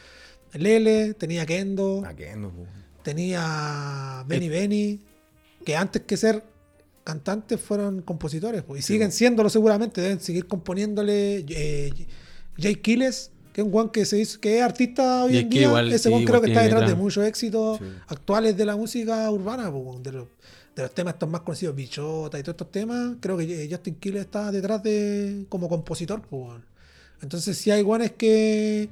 Lele, tenía Kendo, ¿A no, po? tenía Benny Benny, que antes que ser cantantes fueron compositores, pues, y siguen siéndolo seguramente, deben seguir componiéndole eh, Jay Kiles, que es un guan que se hizo, que es artista hoy Y en día, igual- ese guan creo que está detrás de muchos éxitos Sí. actuales de la música urbana, de los, de los temas estos más conocidos, Bichota y todos estos temas, creo que Justin Quiles está detrás de como compositor, pues, weón. Entonces si hay guanes que,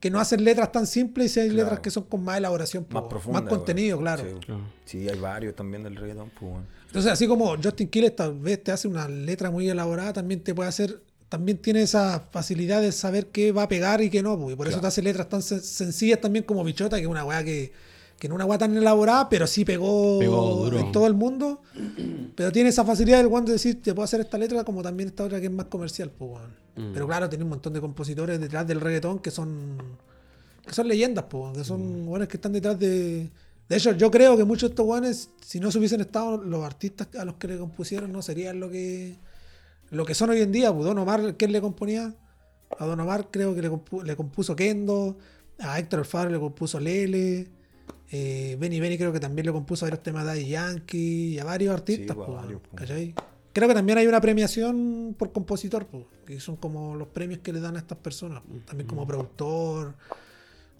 que no hacen letras tan simples y si hay Claro. letras que son con más elaboración, pues, Más profunda. más contenido, weón. claro. Sí, Claro. Sí, hay varios también del reggaetón, pues, weón. Entonces, así como Justin Quiles tal vez te hace una letra muy elaborada, también te puede hacer, también tiene esa facilidad de saber qué va a pegar y qué no, pues, y por eso Claro. te hace letras tan sen- sencillas también como Bichota, que es una weá que, que no una weá tan elaborada, pero sí pegó, Pegó duro. en todo el mundo. Pero tiene esa facilidad del guante de decir, te puedo hacer esta letra como también esta otra que es más comercial, pues. Mm. Pero claro, tiene un montón de compositores detrás del reggaetón que son que son leyendas, pues, que son buenos que están detrás de. De hecho, yo creo que muchos de estos guanes, si no se hubiesen estado los artistas a los que le compusieron, no serían lo que lo que son hoy en día. Pues Don Omar, ¿quién le componía? A Don Omar creo que le, compu- le compuso Kendo, a Héctor Alfaro le compuso Lele, eh, Benny Benny creo que también le compuso a varios temas de Daddy Yankee y a varios artistas. pues, a pues, varios, pues. Creo que también hay una premiación por compositor, pues, que son como los premios que le dan a estas personas, pues, también como productor.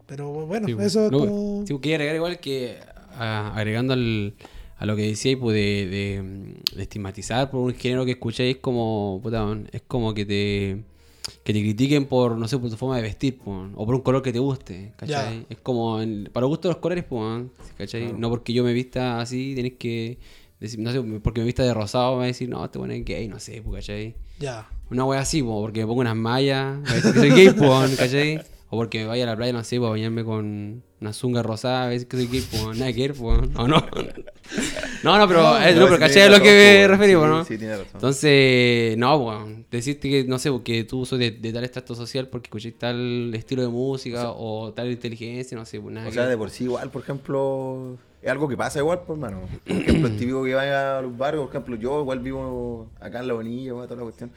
Pero bueno, Sí, pues. eso es no, como... sí, quería agregar igual que agregando al- a lo que decía pues, de, de, mm, de estigmatizar por un género que escucháis es como puta, es como que te que te critiquen por no sé por tu forma de vestir o por un color que te guste ¿cachai? Es como en- para gusto los colores man, ¿cachai? no porque yo me vista así tenés que decir no sé porque me vista de rosado me va a decir no te pones gay no sé pues, ¿cachai? Ya. Una wea así, po, porque me pongo unas mallas, me va a decir que soy gay, po, ¿cachai? O porque vaya a la playa, no sé, para bañarme con una zunga rosada, a veces que soy gay, po, nada que ver, po, no, no. No, no, pero, No, eh, pero ¿cachai a lo que me pues, referí, po, sí, no? Sí, tiene razón. Entonces, no, po, decirte que, no sé, que tú sos de, de tal estrato social porque escuché tal estilo de música o, tal inteligencia, no sé, pues nada O sea, de por sí igual, por ejemplo, es algo que pasa igual, pues, hermano. Por ejemplo, es (clears throat) típico que vaya a los barrios, por ejemplo, yo igual vivo acá en La Bonilla, toda la cuestión.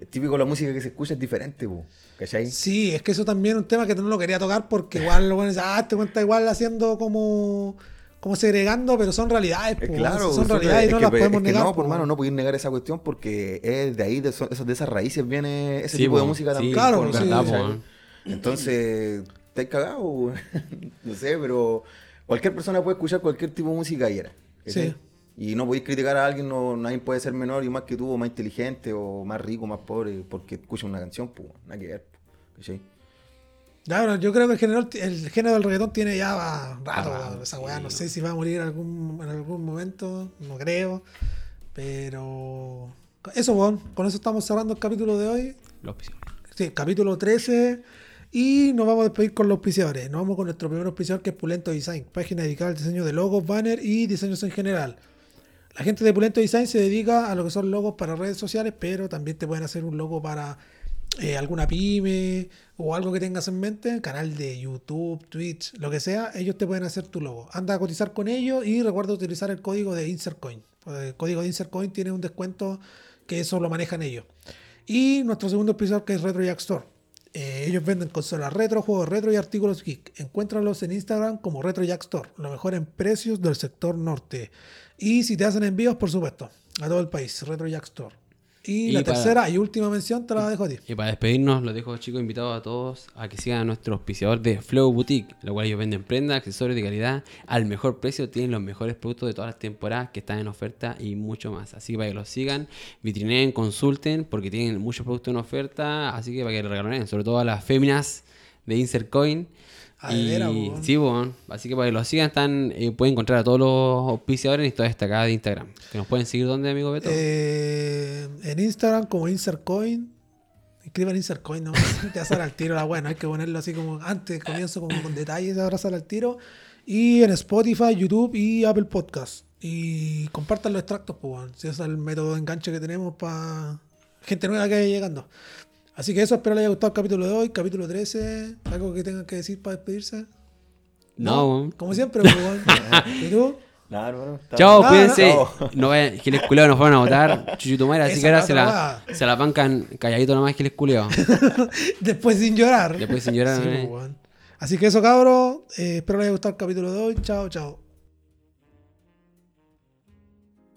Es típico la música que se escucha es diferente, po, ¿cachai? Sí, es que eso también es un tema que no lo quería tocar porque igual lo bueno es, ah, te cuenta igual haciendo como, como segregando, pero son realidades, Es po, claro, son son- realidades y es no que, las pe- podemos es que negar. No, po, por hermano, no podéis negar esa cuestión porque es de ahí, de, eso- de esas raíces viene ese Sí, tipo de música sí, también. Claro, po, sí, verdad. Entonces, estáis cagados, weón. (laughs) no sé, pero cualquier persona puede escuchar cualquier tipo de música y era. ¿cachai? Sí. Y no podéis criticar a alguien, no, nadie puede ser menor y más que tú, o más inteligente, o más rico, más pobre, porque escucha una canción, pues, nada que ver, ¿cachai? Ya, bueno, yo creo que el género, el género del reggaetón tiene ya va rato, Ah, esa weá, sí, no sé si va a morir en algún, en algún momento, no creo, pero eso, bueno, con eso estamos cerrando el capítulo de hoy. Los pisos. Sí, capítulo 13. Y nos vamos a despedir con los auspiciadores. Nos vamos con nuestro primer auspiciador que es Pulento Design, página dedicada al diseño de logos, banner y diseños en general. La gente de Pulento Design se dedica a lo que son logos para redes sociales, pero también te pueden hacer un logo para eh, alguna pyme o algo que tengas en mente, canal de YouTube, Twitch, lo que sea, ellos te pueden hacer tu logo. Anda a cotizar con ellos y recuerda utilizar el código de InsertCoin. El código de InsertCoin tiene un descuento que eso lo manejan ellos. Y nuestro segundo auspiciador que es Retro Jack Store. Eh, ellos venden consolas retro, juegos retro y artículos geek. Encuéntralos en Instagram como Retro Jack Store, lo mejor en precios del sector norte. Y si te hacen envíos, por supuesto, a todo el país, Retro Jack Store. Y, Y la para- tercera y última mención te la dejo a ti. Y para despedirnos, los dejo chicos invitados a todos a que sigan a nuestro auspiciador de Flow Boutique, lo cual ellos venden prendas, accesorios de calidad al mejor precio, tienen los mejores productos de todas las temporadas que están en oferta y mucho más. Así que para que los sigan, vitrineen, consulten, porque tienen muchos productos en oferta, así que para que le regalen, sobre todo a las féminas de Insert Coin. Ah, y po. sí, bueno, así que para que los sigan, están, eh, pueden encontrar a todos los auspiciadores en toda destacada de Instagram. Que nos pueden seguir donde, amigo Beto. Eh, en Instagram como InsertCoin. Escriban InsertCoin, no (laughs) te salir al tiro la buena. Hay que ponerlo así como antes, comienzo como con detalles, ahora sale al tiro. Y en Spotify, YouTube y Apple Podcast. Y compartan los extractos, pues, si ese es el método de enganche que tenemos para gente nueva que vaya llegando. Así que eso, espero les haya gustado el capítulo de hoy, capítulo 13. ¿Algo que tengan que decir para despedirse? no, weón. Como siempre, pues. (laughs) ¿Y tú? Nada, hermano. Chao, bien. Nada, cuídense. Chao. (laughs) No vayan, Giles culeados nos fueron a votar. (laughs) Chuchutumare, así Esa que ahora se la se la bancan calladito nomás, Giles culeados. Después sin llorar. Después sin llorar, Sí, ¿eh? pues. Así que eso, cabros. eh, espero les haya gustado el capítulo de hoy. Chao, chao.